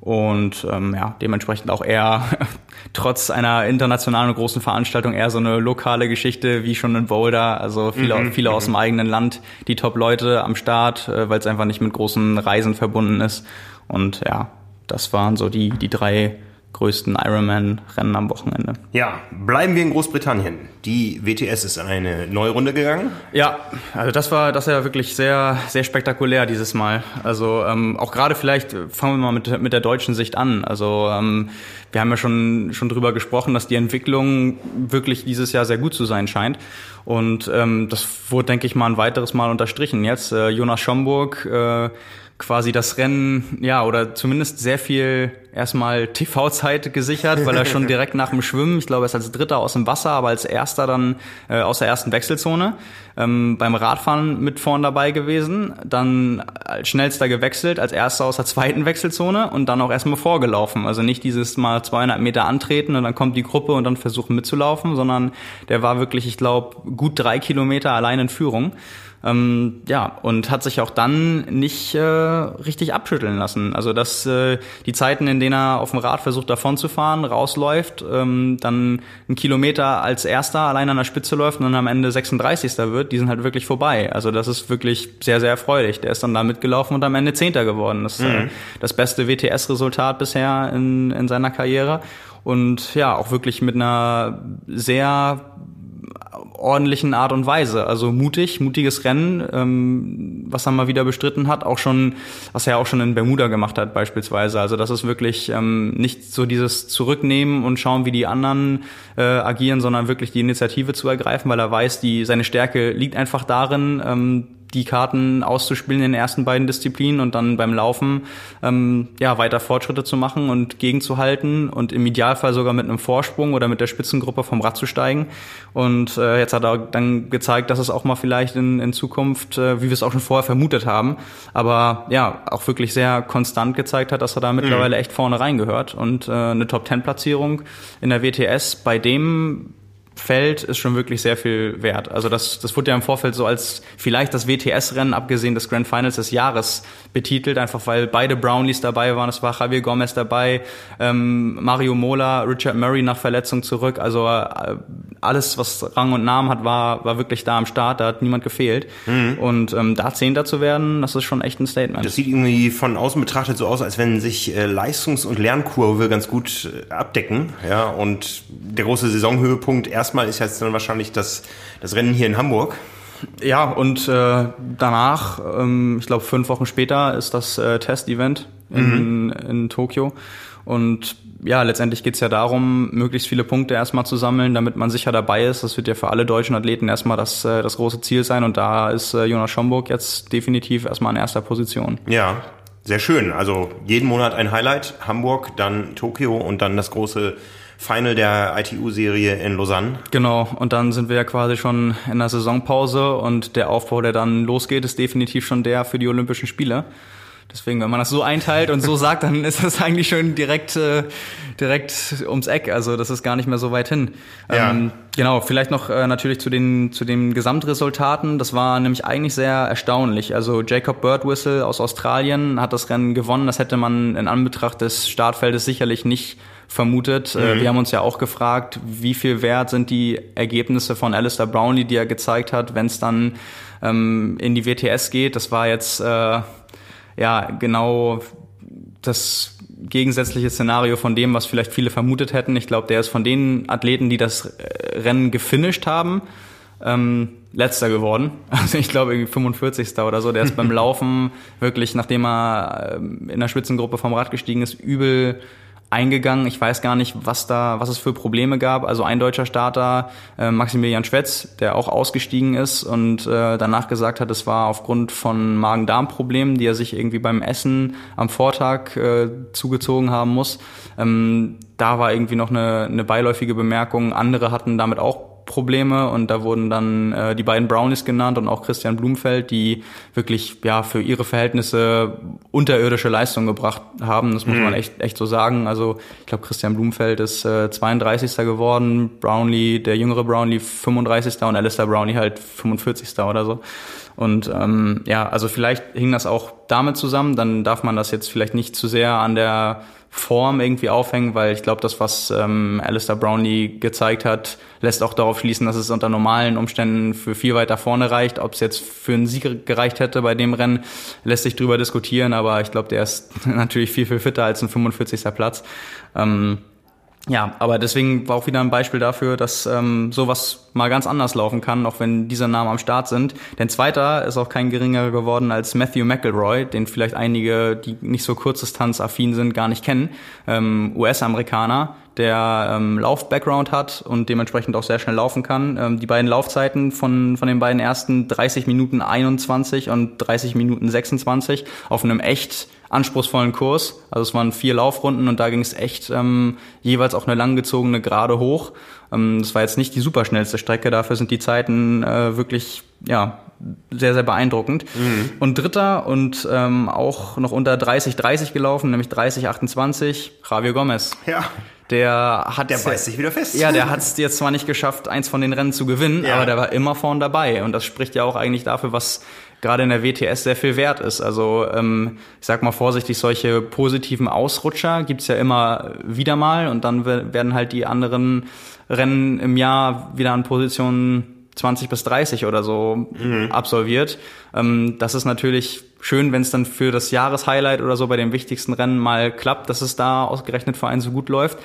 Und ähm, ja, dementsprechend auch eher trotz einer internationalen großen Veranstaltung eher so eine lokale Geschichte wie schon in Boulder. Also viele, mhm, viele aus mhm. dem eigenen Land, die Top-Leute am Start, äh, weil es einfach nicht mit großen Reisen verbunden ist. Und ja, das waren so die, die drei größten Ironman-Rennen am Wochenende. Ja, bleiben wir in Großbritannien. Die WTS ist eine neue Runde gegangen. Ja, also das war das war ja wirklich sehr sehr spektakulär dieses Mal. Also ähm, auch gerade vielleicht fangen wir mal mit mit der deutschen Sicht an. Also ähm, wir haben ja schon schon drüber gesprochen, dass die Entwicklung wirklich dieses Jahr sehr gut zu sein scheint. Und ähm, das wurde, denke ich mal, ein weiteres Mal unterstrichen. Jetzt äh, Jonas Schomburg äh, quasi das Rennen, ja, oder zumindest sehr viel erstmal TV-Zeit gesichert, weil er schon direkt nach dem Schwimmen, ich glaube, er ist als Dritter aus dem Wasser, aber als Erster dann äh, aus der ersten Wechselzone, ähm, beim Radfahren mit vorn dabei gewesen, dann als schnellster gewechselt, als Erster aus der zweiten Wechselzone und dann auch erstmal vorgelaufen. Also nicht dieses mal 200 Meter antreten und dann kommt die Gruppe und dann versuchen mitzulaufen, sondern der war wirklich, ich glaube, gut drei Kilometer allein in Führung. Ähm, ja, und hat sich auch dann nicht äh, richtig abschütteln lassen. Also dass äh, die Zeiten, in denen er auf dem Rad versucht davon zu fahren, rausläuft, ähm, dann einen Kilometer als erster allein an der Spitze läuft und dann am Ende 36. wird, die sind halt wirklich vorbei. Also das ist wirklich sehr, sehr erfreulich. Der ist dann da mitgelaufen und am Ende Zehnter geworden. Das ist äh, mhm. das beste WTS-Resultat bisher in, in seiner Karriere. Und ja, auch wirklich mit einer sehr ordentlichen Art und Weise. Also mutig, mutiges Rennen, ähm, was er mal wieder bestritten hat, auch schon, was er auch schon in Bermuda gemacht hat beispielsweise. Also das ist wirklich ähm, nicht so dieses Zurücknehmen und schauen, wie die anderen äh, agieren, sondern wirklich die Initiative zu ergreifen, weil er weiß, die seine Stärke liegt einfach darin, ähm, die Karten auszuspielen in den ersten beiden Disziplinen und dann beim Laufen ähm, ja weiter Fortschritte zu machen und gegenzuhalten und im Idealfall sogar mit einem Vorsprung oder mit der Spitzengruppe vom Rad zu steigen. Und äh, jetzt hat er dann gezeigt, dass es auch mal vielleicht in, in Zukunft, äh, wie wir es auch schon vorher vermutet haben, aber ja auch wirklich sehr konstant gezeigt hat, dass er da mittlerweile mhm. echt vorne reingehört und äh, eine Top Ten Platzierung in der WTS bei dem Feld ist schon wirklich sehr viel wert. Also das, das wurde ja im Vorfeld so als vielleicht das WTS-Rennen, abgesehen des Grand Finals des Jahres, betitelt, einfach weil beide Brownies dabei waren. Es war Javier Gomez dabei, ähm, Mario Mola, Richard Murray nach Verletzung zurück. Also äh, alles, was Rang und Namen hat, war, war wirklich da am Start. Da hat niemand gefehlt. Mhm. Und ähm, da Zehnter zu werden, das ist schon echt ein Statement. Das sieht irgendwie von außen betrachtet so aus, als wenn sich äh, Leistungs- und Lernkurve ganz gut äh, abdecken. Ja, und der große Saisonhöhepunkt erstmal ist jetzt dann wahrscheinlich das, das Rennen hier in Hamburg. Ja, und äh, danach, ähm, ich glaube fünf Wochen später, ist das äh, Test-Event in, mhm. in Tokio. Und ja, letztendlich geht's ja darum, möglichst viele Punkte erstmal zu sammeln, damit man sicher dabei ist. Das wird ja für alle deutschen Athleten erstmal das, äh, das große Ziel sein. Und da ist äh, Jonas Schomburg jetzt definitiv erstmal in erster Position. Ja, sehr schön. Also jeden Monat ein Highlight. Hamburg, dann Tokio und dann das große Final der ITU-Serie in Lausanne. Genau, und dann sind wir ja quasi schon in der Saisonpause und der Aufbau, der dann losgeht, ist definitiv schon der für die Olympischen Spiele. Deswegen, wenn man das so einteilt und so sagt, dann ist das eigentlich schon direkt, äh, direkt ums Eck. Also das ist gar nicht mehr so weit hin. Ja. Ähm, genau, vielleicht noch äh, natürlich zu den, zu den Gesamtresultaten. Das war nämlich eigentlich sehr erstaunlich. Also Jacob Birdwhistle aus Australien hat das Rennen gewonnen. Das hätte man in Anbetracht des Startfeldes sicherlich nicht vermutet. Äh, mhm. Wir haben uns ja auch gefragt, wie viel wert sind die Ergebnisse von Alistair Brownlee, die er gezeigt hat, wenn es dann ähm, in die WTS geht. Das war jetzt äh, ja genau das gegensätzliche Szenario von dem, was vielleicht viele vermutet hätten. Ich glaube, der ist von den Athleten, die das äh, Rennen gefinisht haben, ähm, letzter geworden. Also ich glaube irgendwie 45. oder so. Der ist beim Laufen wirklich, nachdem er ähm, in der Spitzengruppe vom Rad gestiegen ist, übel eingegangen. Ich weiß gar nicht, was da, was es für Probleme gab. Also ein deutscher Starter, äh, Maximilian Schwetz, der auch ausgestiegen ist und äh, danach gesagt hat, es war aufgrund von Magen-Darm-Problemen, die er sich irgendwie beim Essen am Vortag äh, zugezogen haben muss. Ähm, da war irgendwie noch eine, eine beiläufige Bemerkung. Andere hatten damit auch Probleme und da wurden dann äh, die beiden Brownies genannt und auch Christian Blumfeld, die wirklich ja für ihre Verhältnisse unterirdische Leistung gebracht haben. Das muss mhm. man echt echt so sagen. Also ich glaube Christian Blumfeld ist äh, 32. geworden, Brownlee, der jüngere Brownlee 35. und Alistair Brownlee halt 45. oder so. Und ähm, ja, also vielleicht hing das auch damit zusammen. Dann darf man das jetzt vielleicht nicht zu sehr an der Form irgendwie aufhängen, weil ich glaube, das, was ähm, Alistair Brownlee gezeigt hat, lässt auch darauf schließen, dass es unter normalen Umständen für viel weiter vorne reicht. Ob es jetzt für einen Sieg gereicht hätte bei dem Rennen, lässt sich drüber diskutieren, aber ich glaube, der ist natürlich viel, viel fitter als ein 45. Platz. Ähm, ja, aber deswegen war auch wieder ein Beispiel dafür, dass ähm, sowas mal ganz anders laufen kann, auch wenn diese Namen am Start sind. Denn zweiter ist auch kein geringerer geworden als Matthew McElroy, den vielleicht einige, die nicht so kurzdistanzaffin sind, gar nicht kennen. Ähm, US-Amerikaner, der ähm, Lauf-Background hat und dementsprechend auch sehr schnell laufen kann. Ähm, die beiden Laufzeiten von, von den beiden ersten 30 Minuten 21 und 30 Minuten 26 auf einem echt anspruchsvollen Kurs. Also es waren vier Laufrunden und da ging es echt ähm, jeweils auch eine langgezogene Gerade hoch. Ähm, das war jetzt nicht die superschnellste Strecke, dafür sind die Zeiten äh, wirklich ja sehr, sehr beeindruckend. Mhm. Und dritter und ähm, auch noch unter 30, 30 gelaufen, nämlich 30, 28, Javier Gomez. Ja. Der hat der beißt sich wieder fest. Ja, der hat es jetzt zwar nicht geschafft, eins von den Rennen zu gewinnen, ja. aber der war immer vorn dabei und das spricht ja auch eigentlich dafür, was gerade in der WTS sehr viel wert ist. Also ähm, ich sag mal vorsichtig, solche positiven Ausrutscher gibt's ja immer wieder mal und dann werden halt die anderen Rennen im Jahr wieder an Positionen 20 bis 30 oder so mhm. absolviert. Ähm, das ist natürlich schön, wenn es dann für das Jahreshighlight oder so bei den wichtigsten Rennen mal klappt, dass es da ausgerechnet für einen so gut läuft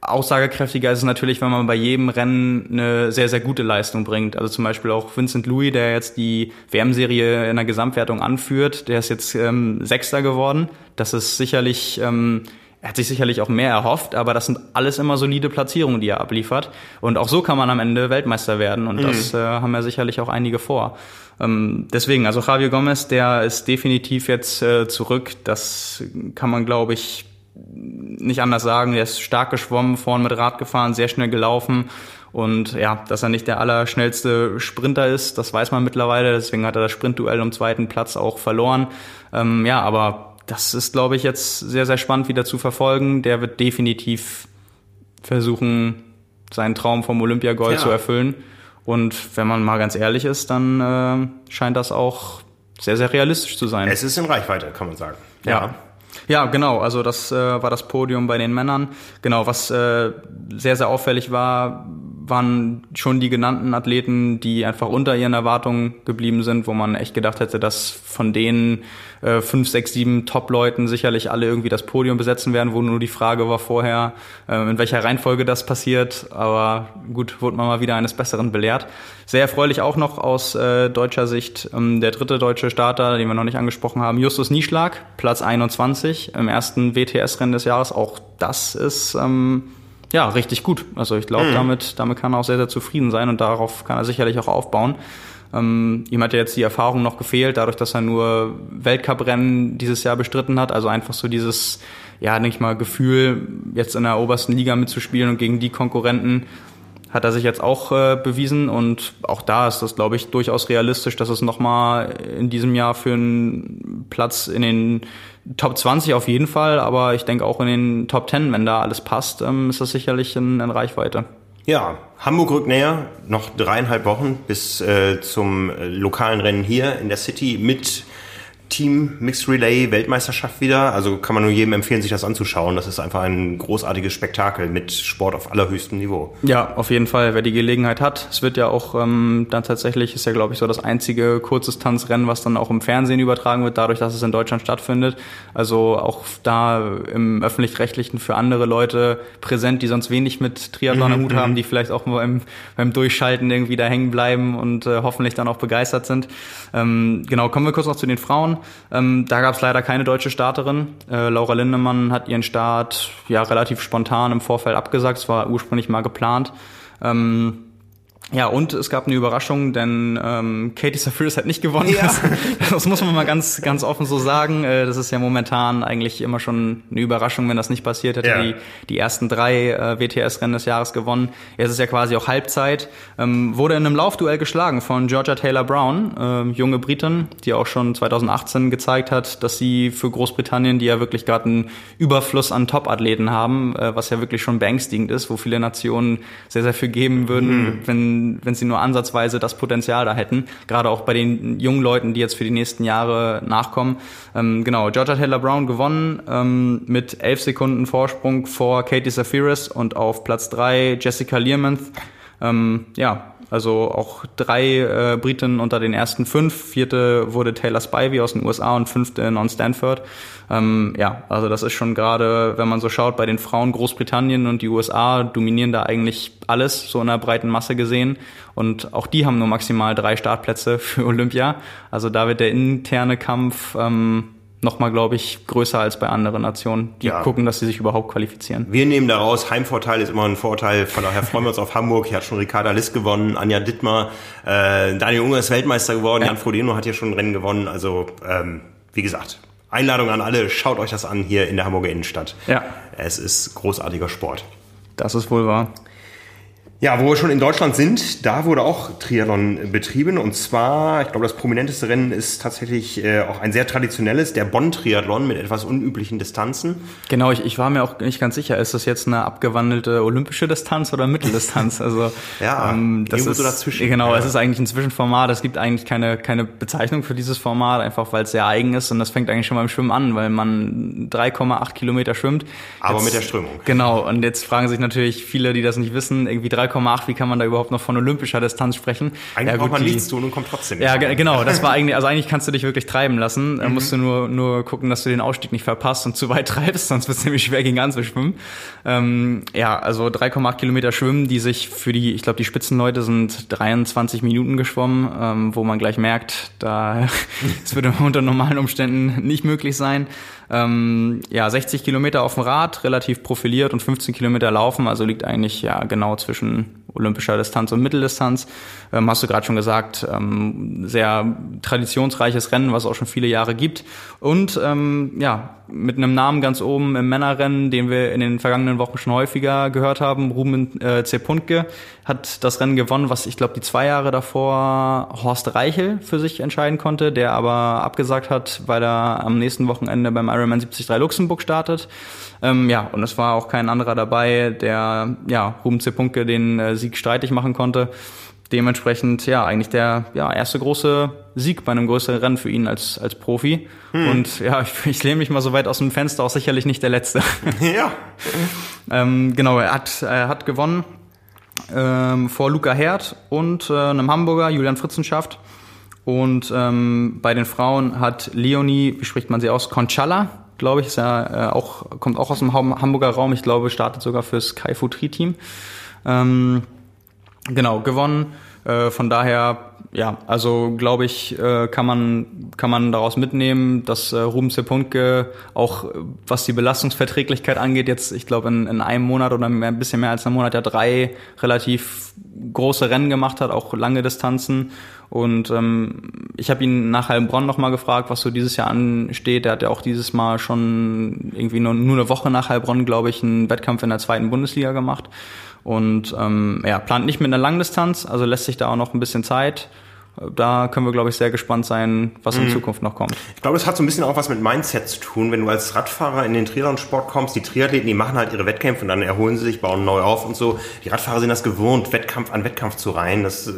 aussagekräftiger ist es natürlich, wenn man bei jedem Rennen eine sehr, sehr gute Leistung bringt. Also zum Beispiel auch Vincent Louis, der jetzt die WM-Serie in der Gesamtwertung anführt, der ist jetzt ähm, Sechster geworden. Das ist sicherlich, ähm, er hat sich sicherlich auch mehr erhofft, aber das sind alles immer solide Platzierungen, die er abliefert. Und auch so kann man am Ende Weltmeister werden und mhm. das äh, haben ja sicherlich auch einige vor. Ähm, deswegen, also Javier Gomez, der ist definitiv jetzt äh, zurück. Das kann man, glaube ich, nicht anders sagen. Er ist stark geschwommen, vorne mit Rad gefahren, sehr schnell gelaufen. Und ja, dass er nicht der allerschnellste Sprinter ist, das weiß man mittlerweile. Deswegen hat er das Sprintduell um zweiten Platz auch verloren. Ähm, ja, aber das ist, glaube ich, jetzt sehr, sehr spannend wieder zu verfolgen. Der wird definitiv versuchen, seinen Traum vom Olympiagold ja. zu erfüllen. Und wenn man mal ganz ehrlich ist, dann äh, scheint das auch sehr, sehr realistisch zu sein. Es ist in Reichweite, kann man sagen. ja. ja. Ja, genau. Also das äh, war das Podium bei den Männern. Genau, was äh, sehr, sehr auffällig war, waren schon die genannten Athleten, die einfach unter ihren Erwartungen geblieben sind, wo man echt gedacht hätte, dass von denen äh, fünf, sechs, sieben Top-Leuten sicherlich alle irgendwie das Podium besetzen werden, wo nur die Frage war vorher, äh, in welcher Reihenfolge das passiert. Aber gut, wurde man mal wieder eines Besseren belehrt. Sehr erfreulich auch noch aus äh, deutscher Sicht ähm, der dritte deutsche Starter, den wir noch nicht angesprochen haben, Justus Nieschlag, Platz 21 im ersten WTS-Rennen des Jahres. Auch das ist ähm, ja richtig gut. Also ich glaube, mhm. damit, damit kann er auch sehr, sehr zufrieden sein und darauf kann er sicherlich auch aufbauen. Ähm, ihm hat ja jetzt die Erfahrung noch gefehlt, dadurch, dass er nur Weltcuprennen dieses Jahr bestritten hat. Also einfach so dieses, ja, denke ich mal, Gefühl, jetzt in der obersten Liga mitzuspielen und gegen die Konkurrenten hat er sich jetzt auch äh, bewiesen und auch da ist das, glaube ich, durchaus realistisch, dass es nochmal in diesem Jahr für einen Platz in den Top 20 auf jeden Fall, aber ich denke auch in den Top 10, wenn da alles passt, ähm, ist das sicherlich in, in Reichweite. Ja, Hamburg rückt näher, noch dreieinhalb Wochen bis äh, zum äh, lokalen Rennen hier in der City mit Team Mixed Relay Weltmeisterschaft wieder. Also kann man nur jedem empfehlen, sich das anzuschauen. Das ist einfach ein großartiges Spektakel mit Sport auf allerhöchstem Niveau. Ja, auf jeden Fall, wer die Gelegenheit hat. Es wird ja auch ähm, dann tatsächlich, ist ja glaube ich so das einzige Kurzdistanzrennen, was dann auch im Fernsehen übertragen wird, dadurch, dass es in Deutschland stattfindet. Also auch da im öffentlich-rechtlichen für andere Leute präsent, die sonst wenig mit Triathlon am mhm, Hut haben, mhm. die vielleicht auch beim, beim Durchschalten irgendwie da hängen bleiben und äh, hoffentlich dann auch begeistert sind. Ähm, genau, kommen wir kurz noch zu den Frauen Ähm, da gab es leider keine deutsche Starterin. Äh, Laura Lindemann hat ihren Start ja relativ spontan im Vorfeld abgesagt. Es war ursprünglich mal geplant. Ähm, ja, und es gab eine Überraschung, denn ähm, Katie Safiris hat nicht gewonnen. Ja. Das, das, muss man mal ganz, ganz offen so sagen. Äh, das ist ja momentan eigentlich immer schon eine Überraschung, wenn das nicht passiert hätte. Ja. Die, die ersten drei äh, WTS-Rennen des Jahres gewonnen. Jetzt ist ja quasi auch Halbzeit. Ähm, wurde in einem Laufduell geschlagen von Georgia Taylor Brown, äh, junge Britin, die auch schon 2018 gezeigt hat, dass sie für Großbritannien, die ja wirklich gerade einen Überfluss an Top-Athleten haben, äh, was ja wirklich schon beängstigend ist, wo viele Nationen sehr, sehr viel geben würden, mhm. wenn wenn, sie nur ansatzweise das Potenzial da hätten. Gerade auch bei den jungen Leuten, die jetzt für die nächsten Jahre nachkommen. Ähm, genau, Georgia Taylor Brown gewonnen ähm, mit elf Sekunden Vorsprung vor Katie Safiris und auf Platz drei Jessica Learmonth. Ähm, ja, also auch drei äh, Briten unter den ersten fünf. Vierte wurde Taylor Spivey aus den USA und fünfte Non Stanford. Ähm, ja, also das ist schon gerade, wenn man so schaut, bei den Frauen Großbritannien und die USA dominieren da eigentlich alles, so in der breiten Masse gesehen. Und auch die haben nur maximal drei Startplätze für Olympia. Also da wird der interne Kampf ähm, nochmal, glaube ich, größer als bei anderen Nationen, die ja. gucken, dass sie sich überhaupt qualifizieren. Wir nehmen daraus, Heimvorteil ist immer ein Vorteil, von daher freuen wir uns auf Hamburg. Hier hat schon Ricarda Liss gewonnen, Anja Dittmar, äh, Daniel Unger ist Weltmeister geworden, ja. Jan Frodeno hat hier schon ein Rennen gewonnen. Also, ähm, wie gesagt, Einladung an alle, schaut euch das an hier in der Hamburger Innenstadt. Ja. Es ist großartiger Sport. Das ist wohl wahr. Ja, wo wir schon in Deutschland sind, da wurde auch Triathlon betrieben. Und zwar, ich glaube, das prominenteste Rennen ist tatsächlich äh, auch ein sehr traditionelles, der Bonn-Triathlon mit etwas unüblichen Distanzen. Genau, ich, ich war mir auch nicht ganz sicher, ist das jetzt eine abgewandelte olympische Distanz oder Mitteldistanz? Also ja, ähm, das ist so dazwischen. Genau, ja. es ist eigentlich ein Zwischenformat. Es gibt eigentlich keine, keine Bezeichnung für dieses Format, einfach weil es sehr eigen ist. Und das fängt eigentlich schon beim Schwimmen an, weil man 3,8 Kilometer schwimmt. Aber jetzt, mit der Strömung. Genau, und jetzt fragen sich natürlich viele, die das nicht wissen, irgendwie 3 3,8, wie kann man da überhaupt noch von olympischer Distanz sprechen? Eigentlich ja, braucht man nichts tun und kommt trotzdem nicht. Ja, genau, das war eigentlich, also eigentlich kannst du dich wirklich treiben lassen. Da mhm. musst du nur, nur gucken, dass du den Ausstieg nicht verpasst und zu weit treibst, sonst wird es nämlich schwer gegen anzuschwimmen. Ähm, ja, also 3,8 Kilometer schwimmen, die sich für die, ich glaube, die Spitzenleute sind 23 Minuten geschwommen, ähm, wo man gleich merkt, da es würde unter normalen Umständen nicht möglich sein. Ähm, ja, 60 Kilometer auf dem Rad, relativ profiliert und 15 Kilometer laufen, also liegt eigentlich ja genau zwischen olympischer Distanz und Mitteldistanz. Ähm, hast du gerade schon gesagt, ähm, sehr traditionsreiches Rennen, was es auch schon viele Jahre gibt. Und ähm, ja, mit einem Namen ganz oben im Männerrennen, den wir in den vergangenen Wochen schon häufiger gehört haben, Ruben äh, Zepuntke hat das Rennen gewonnen, was ich glaube die zwei Jahre davor Horst Reichel für sich entscheiden konnte, der aber abgesagt hat, weil er am nächsten Wochenende beim Ironman 73 Luxemburg startet. Ähm, ja, und es war auch kein anderer dabei, der ja Ruben Zepunke den äh, Sieg streitig machen konnte. Dementsprechend ja eigentlich der ja, erste große Sieg bei einem größeren Rennen für ihn als als Profi. Hm. Und ja, ich, ich lehne mich mal so weit aus dem Fenster, auch sicherlich nicht der letzte. Ja. ähm, genau, er hat er hat gewonnen ähm, vor Luca Herd und äh, einem Hamburger Julian Fritzenschaft. Und ähm, bei den Frauen hat Leonie, wie spricht man sie aus, Conchala glaube ich, ist ja äh, auch, kommt auch aus dem Hamburger Raum. Ich glaube, startet sogar fürs Kai Tri Team. Ähm, genau, gewonnen. Äh, von daher, ja, also glaube ich, äh, kann man kann man daraus mitnehmen, dass äh, Ruben Sepunke auch was die Belastungsverträglichkeit angeht, jetzt ich glaube in, in einem Monat oder mehr, ein bisschen mehr als einem Monat ja drei relativ große Rennen gemacht hat, auch lange Distanzen und ähm, ich habe ihn nach Heilbronn nochmal gefragt, was so dieses Jahr ansteht. Er hat ja auch dieses Mal schon irgendwie nur, nur eine Woche nach Heilbronn, glaube ich, einen Wettkampf in der zweiten Bundesliga gemacht. Und ähm, ja, plant nicht mit einer Langdistanz, also lässt sich da auch noch ein bisschen Zeit da können wir, glaube ich, sehr gespannt sein, was in mhm. Zukunft noch kommt. Ich glaube, es hat so ein bisschen auch was mit Mindset zu tun. Wenn du als Radfahrer in den Triathlon-Sport kommst, die Triathleten, die machen halt ihre Wettkämpfe und dann erholen sie sich, bauen neu auf und so. Die Radfahrer sind das gewohnt, Wettkampf an Wettkampf zu reihen. Das, äh,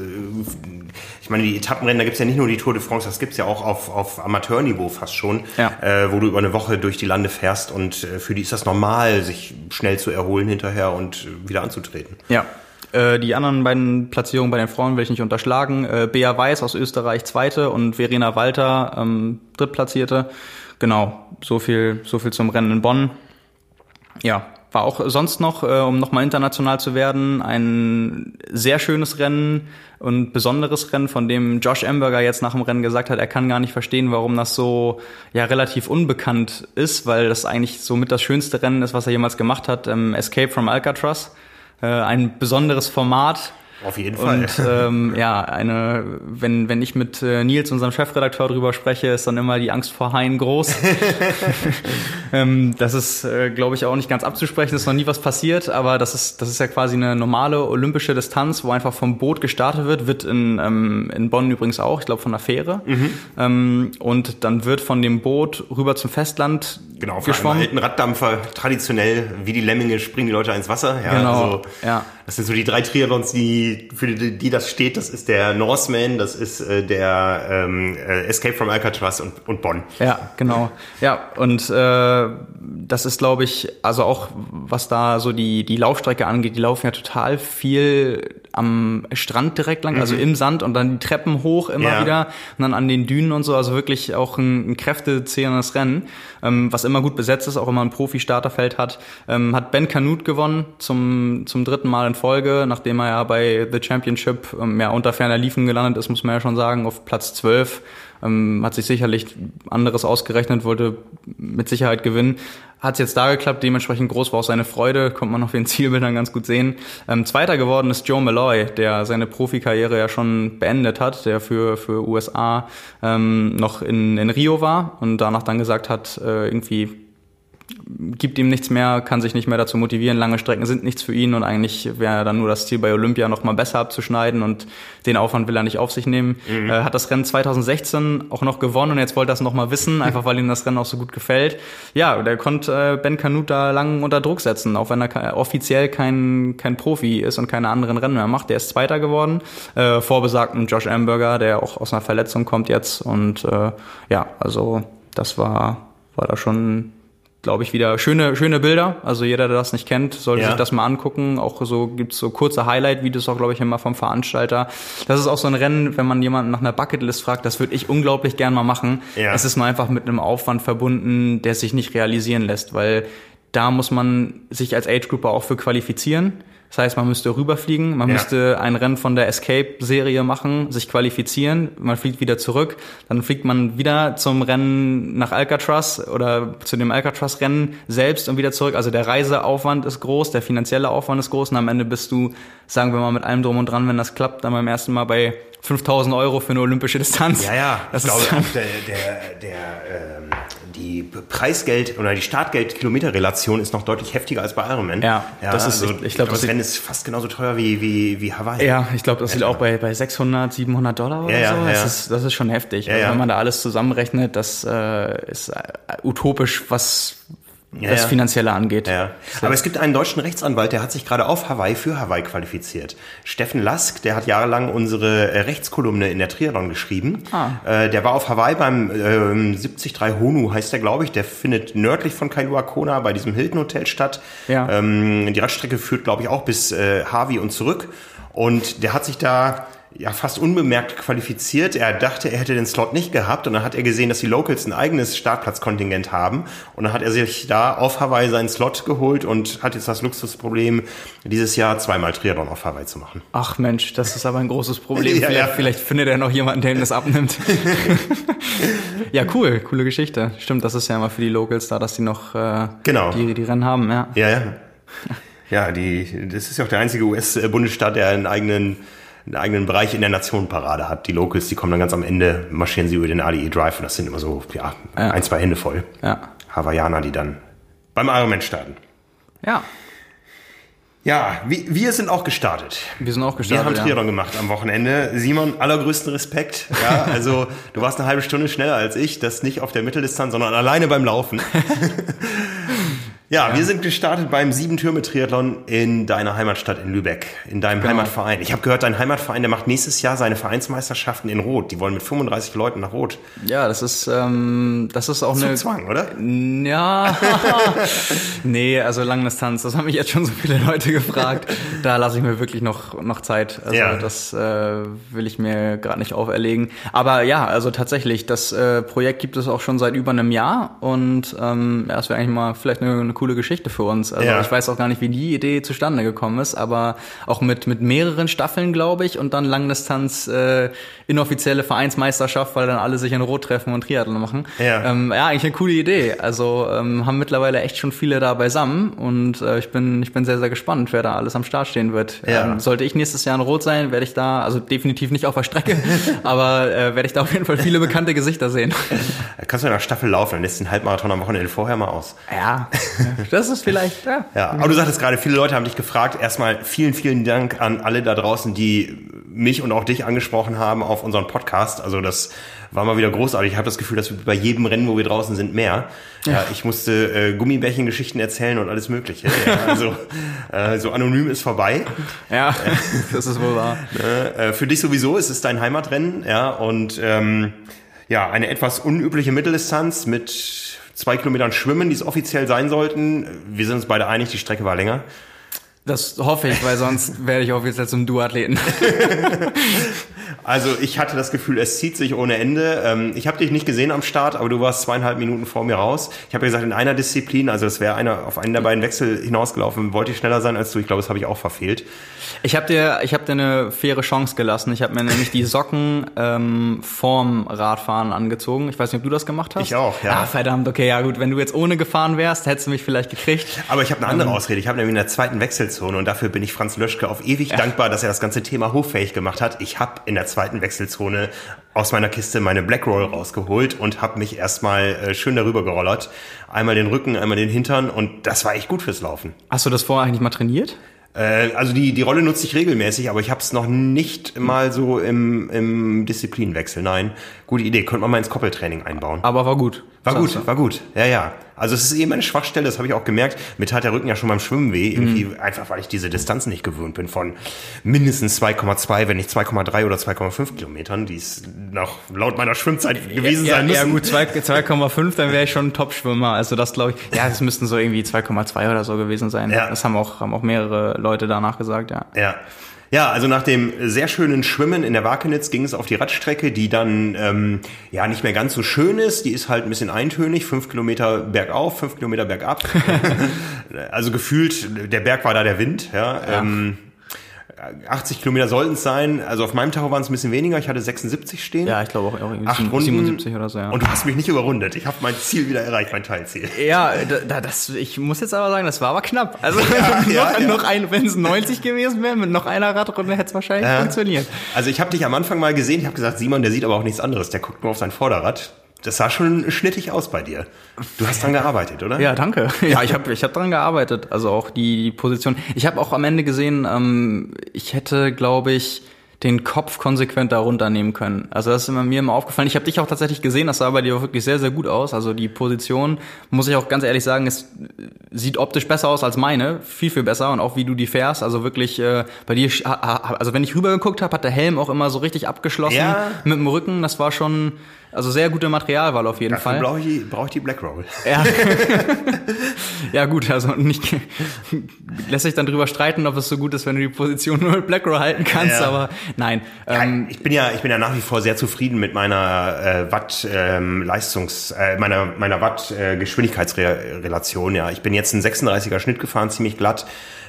ich meine, die Etappenrennen, da gibt's ja nicht nur die Tour de France, das gibt's ja auch auf, auf Amateurniveau fast schon, ja. äh, wo du über eine Woche durch die Lande fährst und äh, für die ist das normal, sich schnell zu erholen hinterher und wieder anzutreten. Ja, äh, die anderen beiden Platzierungen bei den Frauen will ich nicht unterschlagen. Äh, Bea Weiß aus Österreich zweite und Verena Walter ähm, drittplatzierte. Genau, so viel, so viel zum Rennen in Bonn. Ja, war auch sonst noch, äh, um nochmal international zu werden, ein sehr schönes Rennen und besonderes Rennen, von dem Josh Amberger jetzt nach dem Rennen gesagt hat, er kann gar nicht verstehen, warum das so ja relativ unbekannt ist, weil das eigentlich so mit das schönste Rennen ist, was er jemals gemacht hat, ähm, Escape from Alcatraz. Äh, ein besonderes Format, auf jeden Fall. Und ähm, ja, eine, wenn, wenn ich mit äh, Nils, unserem Chefredakteur, drüber spreche, ist dann immer die Angst vor Haien groß. ähm, das ist, äh, glaube ich, auch nicht ganz abzusprechen, ist noch nie was passiert, aber das ist, das ist ja quasi eine normale olympische Distanz, wo einfach vom Boot gestartet wird, wird in, ähm, in Bonn übrigens auch, ich glaube von der Fähre. Mhm. Ähm, und dann wird von dem Boot rüber zum Festland genau, geschwommen. Genau, alten Raddampfer, traditionell, wie die Lemminge springen die Leute ins Wasser. Ja, genau, also, ja. Das sind so die drei Triathlons, die, für die, die das steht. Das ist der Norseman, das ist äh, der ähm, äh, Escape from Alcatraz und, und Bonn. Ja, genau. Ja, und äh, das ist, glaube ich, also auch was da so die, die Laufstrecke angeht, die laufen ja total viel am Strand direkt lang, also mhm. also im Sand und dann die Treppen hoch immer ja. wieder und dann an den Dünen und so. Also wirklich auch ein, ein kräftezehrendes Rennen, ähm, was immer gut besetzt ist, auch immer ein Profi-Starterfeld hat. Ähm, hat Ben Canute gewonnen zum, zum dritten Mal in Folge, nachdem er ja bei The Championship ähm, ja unter ferner Liefen gelandet ist, muss man ja schon sagen, auf Platz 12. Ähm, hat sich sicherlich anderes ausgerechnet, wollte mit Sicherheit gewinnen. Hat es jetzt da geklappt, dementsprechend groß war auch seine Freude, kommt man auf den Zielbildern ganz gut sehen. Ähm, Zweiter geworden ist Joe Malloy, der seine Profikarriere ja schon beendet hat, der für, für USA ähm, noch in, in Rio war und danach dann gesagt hat, äh, irgendwie gibt ihm nichts mehr, kann sich nicht mehr dazu motivieren, lange Strecken sind nichts für ihn und eigentlich wäre dann nur das Ziel bei Olympia noch mal besser abzuschneiden und den Aufwand will er nicht auf sich nehmen. Mhm. Äh, hat das Rennen 2016 auch noch gewonnen und jetzt wollte er es noch mal wissen, einfach weil ihm das Rennen auch so gut gefällt. Ja, der konnte äh, Ben Kanut da lang unter Druck setzen, auch wenn er offiziell kein, kein Profi ist und keine anderen Rennen mehr macht. Der ist Zweiter geworden, äh, vor besagten Josh Amberger, der auch aus einer Verletzung kommt jetzt und äh, ja, also das war, war da schon glaube ich, wieder schöne, schöne Bilder. Also jeder, der das nicht kennt, sollte ja. sich das mal angucken. Auch so gibt's so kurze Highlight-Videos auch, glaube ich, immer vom Veranstalter. Das ist auch so ein Rennen, wenn man jemanden nach einer Bucketlist fragt, das würde ich unglaublich gern mal machen. Ja. Es ist nur einfach mit einem Aufwand verbunden, der sich nicht realisieren lässt, weil da muss man sich als Age-Grouper auch für qualifizieren. Das heißt, man müsste rüberfliegen, man ja. müsste ein Rennen von der Escape-Serie machen, sich qualifizieren, man fliegt wieder zurück, dann fliegt man wieder zum Rennen nach Alcatraz oder zu dem Alcatraz-Rennen selbst und wieder zurück. Also der Reiseaufwand ist groß, der finanzielle Aufwand ist groß und am Ende bist du, sagen wir mal, mit allem drum und dran, wenn das klappt, dann beim ersten Mal bei 5000 Euro für eine olympische Distanz. Ja, ja, das ich ist glaube, der, der, der ähm die Preisgeld oder die Startgeld-Kilometer-Relation ist noch deutlich heftiger als bei Ironman. Ja, ja das ist, also, ich, ich glaube, das Rennen ist fast genauso teuer wie, wie, wie Hawaii. Ja, ich glaube, das liegt auch bei, bei 600, 700 Dollar oder ja, so. Ja, das, Ist, das ist schon heftig. Ja, also, wenn man da alles zusammenrechnet, das äh, ist äh, utopisch, was ja, was ja. Finanzielle angeht. Ja. Aber es gibt einen deutschen Rechtsanwalt, der hat sich gerade auf Hawaii für Hawaii qualifiziert. Steffen Lask, der hat jahrelang unsere äh, Rechtskolumne in der Triathlon geschrieben. Ah. Äh, der war auf Hawaii beim äh, 73 Honu, heißt der, glaube ich. Der findet nördlich von Kailua Kona bei diesem Hilton Hotel statt. Ja. Ähm, die Radstrecke führt, glaube ich, auch bis äh, Harvey und zurück. Und der hat sich da ja fast unbemerkt qualifiziert. Er dachte, er hätte den Slot nicht gehabt und dann hat er gesehen, dass die Locals ein eigenes Startplatzkontingent haben und dann hat er sich da auf Hawaii seinen Slot geholt und hat jetzt das Luxusproblem, dieses Jahr zweimal Triathlon auf Hawaii zu machen. Ach Mensch, das ist aber ein großes Problem. ja, vielleicht, ja. vielleicht findet er noch jemanden, der ihm das abnimmt. ja, cool, coole Geschichte. Stimmt, das ist ja immer für die Locals da, dass die noch äh, genau. die, die Rennen haben, ja. Ja, ja. Ja, die, das ist ja auch der einzige US-Bundesstaat, der einen eigenen einen eigenen Bereich in der Nationenparade hat. Die Locals, die kommen dann ganz am Ende, marschieren sie über den ADE Drive und das sind immer so, ja, ja. ein, zwei Hände voll. Ja. Hawaiianer, die dann beim Ironman starten. Ja. Ja, wir sind auch gestartet. Wir sind auch gestartet. Wir haben Triathlon ja. gemacht am Wochenende. Simon, allergrößten Respekt. Ja, also du warst eine halbe Stunde schneller als ich, das nicht auf der Mitteldistanz, sondern alleine beim Laufen. Ja, ja, wir sind gestartet beim Sieben-Türme-Triathlon in deiner Heimatstadt in Lübeck, in deinem genau. Heimatverein. Ich habe gehört, dein Heimatverein, der macht nächstes Jahr seine Vereinsmeisterschaften in Rot. Die wollen mit 35 Leuten nach Rot. Ja, das ist, ähm, das ist auch Zum eine... Zwang, oder? Ja, nee, also Langdistanz, das haben mich jetzt schon so viele Leute gefragt. da lasse ich mir wirklich noch, noch Zeit. Also ja. das äh, will ich mir gerade nicht auferlegen. Aber ja, also tatsächlich, das äh, Projekt gibt es auch schon seit über einem Jahr und ähm, ja, es wäre eigentlich mal vielleicht eine, eine coole Geschichte für uns. Also ja. ich weiß auch gar nicht, wie die Idee zustande gekommen ist, aber auch mit, mit mehreren Staffeln, glaube ich, und dann Langdistanz äh, inoffizielle Vereinsmeisterschaft, weil dann alle sich in Rot treffen und Triathlon machen. Ja, ähm, ja eigentlich eine coole Idee. Also ähm, haben mittlerweile echt schon viele da beisammen und äh, ich bin ich bin sehr sehr gespannt, wer da alles am Start stehen wird. Ja. Ähm, sollte ich nächstes Jahr in Rot sein, werde ich da also definitiv nicht auf der Strecke, aber äh, werde ich da auf jeden Fall viele bekannte Gesichter sehen. Kannst du in der Staffel laufen, dann lässt den Halbmarathon am Wochenende vorher mal aus. Ja, das ist vielleicht. Ja. ja, aber du sagtest gerade, viele Leute haben dich gefragt. Erstmal vielen vielen Dank an alle da draußen, die mich und auch dich angesprochen haben auf unseren Podcast. Also das war mal wieder großartig. Ich habe das Gefühl, dass wir bei jedem Rennen, wo wir draußen sind, mehr. Ja. ich musste äh, Gummibärchen-Geschichten erzählen und alles Mögliche. Ja, also äh, so anonym ist vorbei. Ja, das ist wohl wahr. Äh, für dich sowieso ist es dein Heimatrennen, ja und ähm, ja eine etwas unübliche Mitteldistanz mit zwei Kilometern Schwimmen, die es offiziell sein sollten. Wir sind uns beide einig, die Strecke war länger. Das hoffe ich, weil sonst werde ich offiziell zum Duathleten. Also ich hatte das Gefühl, es zieht sich ohne Ende. Ähm, ich habe dich nicht gesehen am Start, aber du warst zweieinhalb Minuten vor mir raus. Ich habe ja gesagt, in einer Disziplin, also es wäre einer auf einen der beiden Wechsel hinausgelaufen, wollte ich schneller sein als du. Ich glaube, das habe ich auch verfehlt. Ich habe dir, ich habe dir eine faire Chance gelassen. Ich habe mir nämlich die Socken ähm, vorm Radfahren angezogen. Ich weiß nicht, ob du das gemacht hast. Ich auch, ja. Ah, verdammt, okay, ja gut. Wenn du jetzt ohne gefahren wärst, hättest du mich vielleicht gekriegt. Aber ich habe eine andere ähm, Ausrede. Ich habe nämlich in der zweiten Wechselzone und dafür bin ich Franz Löschke auf ewig ja. dankbar, dass er das ganze Thema hochfähig gemacht hat. Ich habe in der zweiten zweiten Wechselzone aus meiner Kiste meine Black Roll rausgeholt und habe mich erstmal äh, schön darüber gerollert. Einmal den Rücken, einmal den Hintern und das war echt gut fürs Laufen. Hast du das vorher eigentlich mal trainiert? Äh, also die, die Rolle nutze ich regelmäßig, aber ich habe es noch nicht mal so im, im Disziplinwechsel. Nein, gute Idee. Könnte man mal ins Koppeltraining einbauen. Aber war gut. War gut, war gut. Ja, ja. Also es ist eben eine Schwachstelle, das habe ich auch gemerkt. Mir tat der Rücken ja schon beim Schwimmen weh, irgendwie mhm. einfach, weil ich diese Distanz nicht gewöhnt bin von mindestens 2,2, wenn nicht 2,3 oder 2,5 Kilometern, die es noch laut meiner Schwimmzeit gewesen ja, sein müssen. Ja gut, 2,5, dann wäre ich schon ein Top-Schwimmer. Also das glaube ich, ja, das müssten so irgendwie 2,2 oder so gewesen sein. Ja. Das haben auch, haben auch mehrere Leute danach gesagt, ja. Ja. Ja, also nach dem sehr schönen Schwimmen in der Wakenitz ging es auf die Radstrecke, die dann ähm, ja nicht mehr ganz so schön ist. Die ist halt ein bisschen eintönig, fünf Kilometer bergauf, fünf Kilometer bergab. also gefühlt, der Berg war da der Wind. Ja. ja. Ähm, 80 Kilometer sollten es sein. Also auf meinem Tacho waren es ein bisschen weniger. Ich hatte 76 stehen. Ja, ich glaube auch, auch Acht 77 oder so. Ja. Und du hast mich nicht überrundet. Ich habe mein Ziel wieder erreicht, mein Teilziel. Ja, da, das, ich muss jetzt aber sagen, das war aber knapp. Also ja, noch, ja, noch ein, wenn es 90 gewesen wäre, mit noch einer Radrunde hätte es wahrscheinlich funktioniert. Also ich habe dich am Anfang mal gesehen. Ich habe gesagt, Simon, der sieht aber auch nichts anderes. Der guckt nur auf sein Vorderrad. Das sah schon schnittig aus bei dir. Du hast dran gearbeitet, oder? Ja, danke. Ja, ich habe ich hab dran gearbeitet. Also auch die, die Position. Ich habe auch am Ende gesehen, ähm, ich hätte, glaube ich, den Kopf konsequent da runternehmen können. Also das ist mir immer aufgefallen. Ich habe dich auch tatsächlich gesehen, das sah bei dir auch wirklich sehr, sehr gut aus. Also die Position, muss ich auch ganz ehrlich sagen, es sieht optisch besser aus als meine. Viel, viel besser. Und auch wie du die fährst. Also wirklich, äh, bei dir, also wenn ich rübergeguckt habe, hat der Helm auch immer so richtig abgeschlossen ja. mit dem Rücken. Das war schon, also sehr gute Materialwahl auf jeden Dafür Fall. brauche ich, brauch ich die Black Roll. Ja. ja gut, also nicht lässt sich dann drüber streiten, ob es so gut ist, wenn du die Position nur mit Black Roll halten kannst, ja. aber nein. Ja, ähm, ich bin ja ich bin ja nach wie vor sehr zufrieden mit meiner äh, Watt ähm, Leistungs äh, meiner meiner Watt äh, Geschwindigkeitsrelation, ja. Ich bin jetzt einen 36er Schnitt gefahren, ziemlich glatt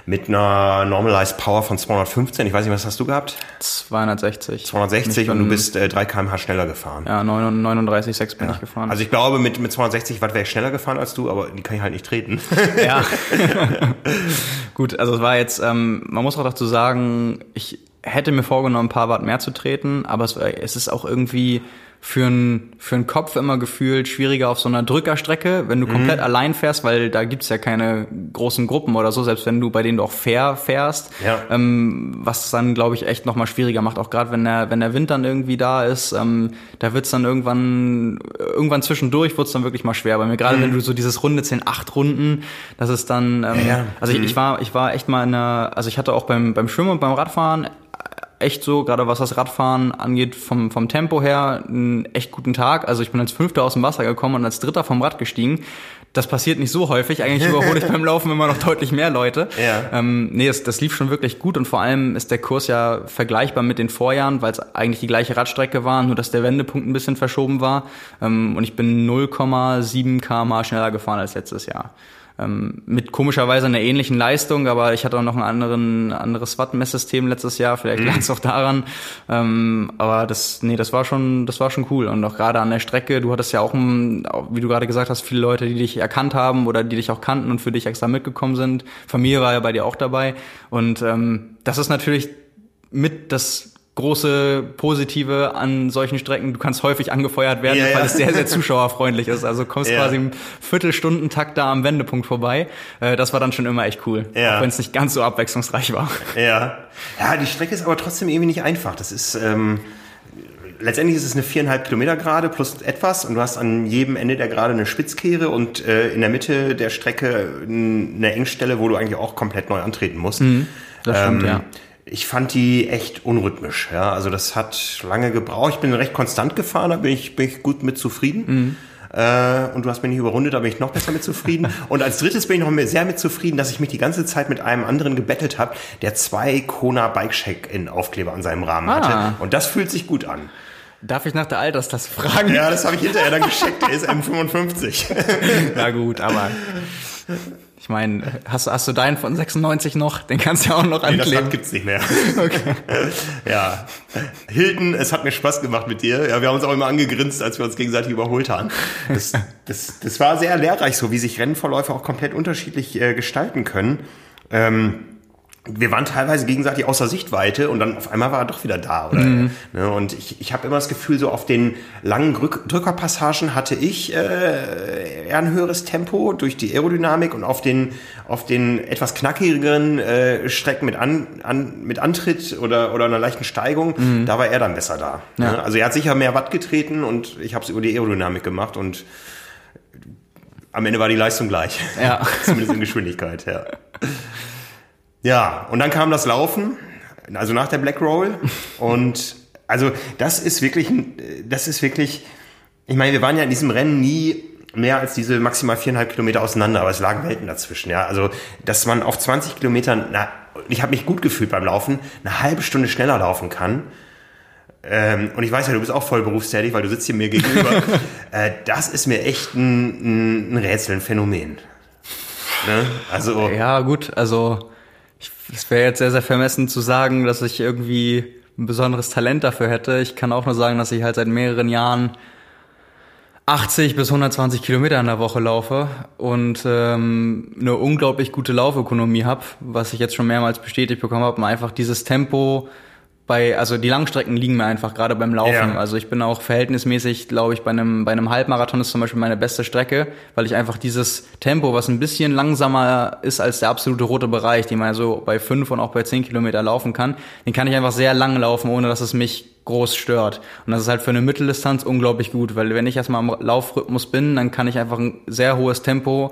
mit einer Normalized Power von 215. Ich weiß nicht, was hast du gehabt? 260. 260 und du bist äh, 3 kmh schneller gefahren. Ja, 39,6 bin ja. ich gefahren. Also ich glaube, mit, mit 260 Watt wäre ich schneller gefahren als du, aber die kann ich halt nicht treten. Ja. Gut, also es war jetzt, ähm, man muss auch dazu sagen, ich hätte mir vorgenommen, ein paar Watt mehr zu treten, aber es, es ist auch irgendwie für einen für einen Kopf immer gefühlt schwieriger auf so einer Drückerstrecke, wenn du mhm. komplett allein fährst, weil da gibt's ja keine großen Gruppen oder so, selbst wenn du bei denen du auch fair fährst, ja. ähm, was dann glaube ich echt nochmal schwieriger macht, auch gerade wenn der wenn der Wind dann irgendwie da ist, ähm, da wird's dann irgendwann irgendwann zwischendurch wird's dann wirklich mal schwer bei mir, gerade mhm. wenn du so dieses Runde 10 acht Runden, das ist dann ähm, ja. also ich, ich mhm. war ich war echt mal in einer also ich hatte auch beim beim Schwimmen und beim Radfahren echt so, gerade was das Radfahren angeht, vom, vom Tempo her, einen echt guten Tag. Also ich bin als Fünfter aus dem Wasser gekommen und als Dritter vom Rad gestiegen. Das passiert nicht so häufig. Eigentlich überhole ich beim Laufen immer noch deutlich mehr Leute. Ja. Ähm, nee, das, das lief schon wirklich gut und vor allem ist der Kurs ja vergleichbar mit den Vorjahren, weil es eigentlich die gleiche Radstrecke war, nur dass der Wendepunkt ein bisschen verschoben war. Ähm, und ich bin 0,7 km schneller gefahren als letztes Jahr. Ähm, mit komischerweise einer ähnlichen Leistung, aber ich hatte auch noch ein anderen, anderes Watt-Messsystem letztes Jahr, vielleicht mhm. lag es auch daran. Ähm, aber das, nee, das war schon, das war schon cool. Und auch gerade an der Strecke, du hattest ja auch, wie du gerade gesagt hast, viele Leute, die dich erkannt haben oder die dich auch kannten und für dich extra mitgekommen sind. Familie war ja bei dir auch dabei. Und ähm, das ist natürlich mit das große Positive an solchen Strecken. Du kannst häufig angefeuert werden, ja, weil es sehr, sehr zuschauerfreundlich ist. Also kommst ja. quasi im Viertelstundentakt da am Wendepunkt vorbei. Äh, das war dann schon immer echt cool. Ja. Auch wenn es nicht ganz so abwechslungsreich war. Ja. Ja, die Strecke ist aber trotzdem irgendwie nicht einfach. Das ist, ähm, letztendlich ist es eine viereinhalb Kilometer Gerade plus etwas und du hast an jedem Ende der Gerade eine Spitzkehre und äh, in der Mitte der Strecke eine Engstelle, wo du eigentlich auch komplett neu antreten musst. Mhm, das stimmt, ähm, ja ich fand die echt unrhythmisch. Ja, also das hat lange gebraucht. Ich bin recht konstant gefahren, da bin ich, bin ich gut mit zufrieden. Mhm. Äh, und du hast mich nicht überrundet, da bin ich noch besser mit zufrieden. und als drittes bin ich noch sehr mit zufrieden, dass ich mich die ganze Zeit mit einem anderen gebettelt habe, der zwei Kona Bike Check-In Aufkleber an seinem Rahmen ah. hatte. Und das fühlt sich gut an. Darf ich nach der Altersklasse fragen? Ja, das habe ich hinterher dann gescheckt. Der ist M55. Na gut, aber ich meine, hast, hast du deinen von 96 noch? Den kannst du ja auch noch ankleben. Nee, das Rad gibt's nicht mehr. Okay. ja. Hilton, es hat mir Spaß gemacht mit dir. Ja, wir haben uns auch immer angegrinst, als wir uns gegenseitig überholt haben. Das, das, das war sehr lehrreich, so wie sich Rennverläufe auch komplett unterschiedlich äh, gestalten können. Ähm, wir waren teilweise gegenseitig außer Sichtweite und dann auf einmal war er doch wieder da. Oder? Mhm. Ne, und ich, ich habe immer das Gefühl, so auf den langen Drückerpassagen hatte ich äh, eher ein höheres Tempo durch die Aerodynamik und auf den, auf den etwas knackigeren äh, Strecken mit, an, an, mit Antritt oder, oder einer leichten Steigung, mhm. da war er dann besser da. Ja. Ne? Also er hat sicher mehr Watt getreten und ich habe es über die Aerodynamik gemacht und am Ende war die Leistung gleich. Ja. Zumindest in Geschwindigkeit, ja. Ja, und dann kam das Laufen, also nach der Black Roll. Und also das ist wirklich, das ist wirklich, ich meine, wir waren ja in diesem Rennen nie mehr als diese maximal viereinhalb Kilometer auseinander, aber es lagen Welten dazwischen. Ja, also dass man auf 20 Kilometern, na, ich habe mich gut gefühlt beim Laufen, eine halbe Stunde schneller laufen kann. Ähm, und ich weiß ja, du bist auch voll berufstätig, weil du sitzt hier mir gegenüber. äh, das ist mir echt ein, ein Rätsel, ein Phänomen. Ne? Also ja, gut, also es wäre jetzt sehr, sehr vermessen zu sagen, dass ich irgendwie ein besonderes Talent dafür hätte. Ich kann auch nur sagen, dass ich halt seit mehreren Jahren 80 bis 120 Kilometer in der Woche laufe und ähm, eine unglaublich gute Laufökonomie habe, was ich jetzt schon mehrmals bestätigt bekommen habe, einfach dieses Tempo bei, also die Langstrecken liegen mir einfach gerade beim Laufen. Ja. Also ich bin auch verhältnismäßig, glaube ich, bei einem, bei einem Halbmarathon ist zum Beispiel meine beste Strecke, weil ich einfach dieses Tempo, was ein bisschen langsamer ist als der absolute rote Bereich, den man so bei fünf und auch bei zehn Kilometer laufen kann, den kann ich einfach sehr lang laufen, ohne dass es mich groß stört. Und das ist halt für eine Mitteldistanz unglaublich gut, weil wenn ich erstmal am Laufrhythmus bin, dann kann ich einfach ein sehr hohes Tempo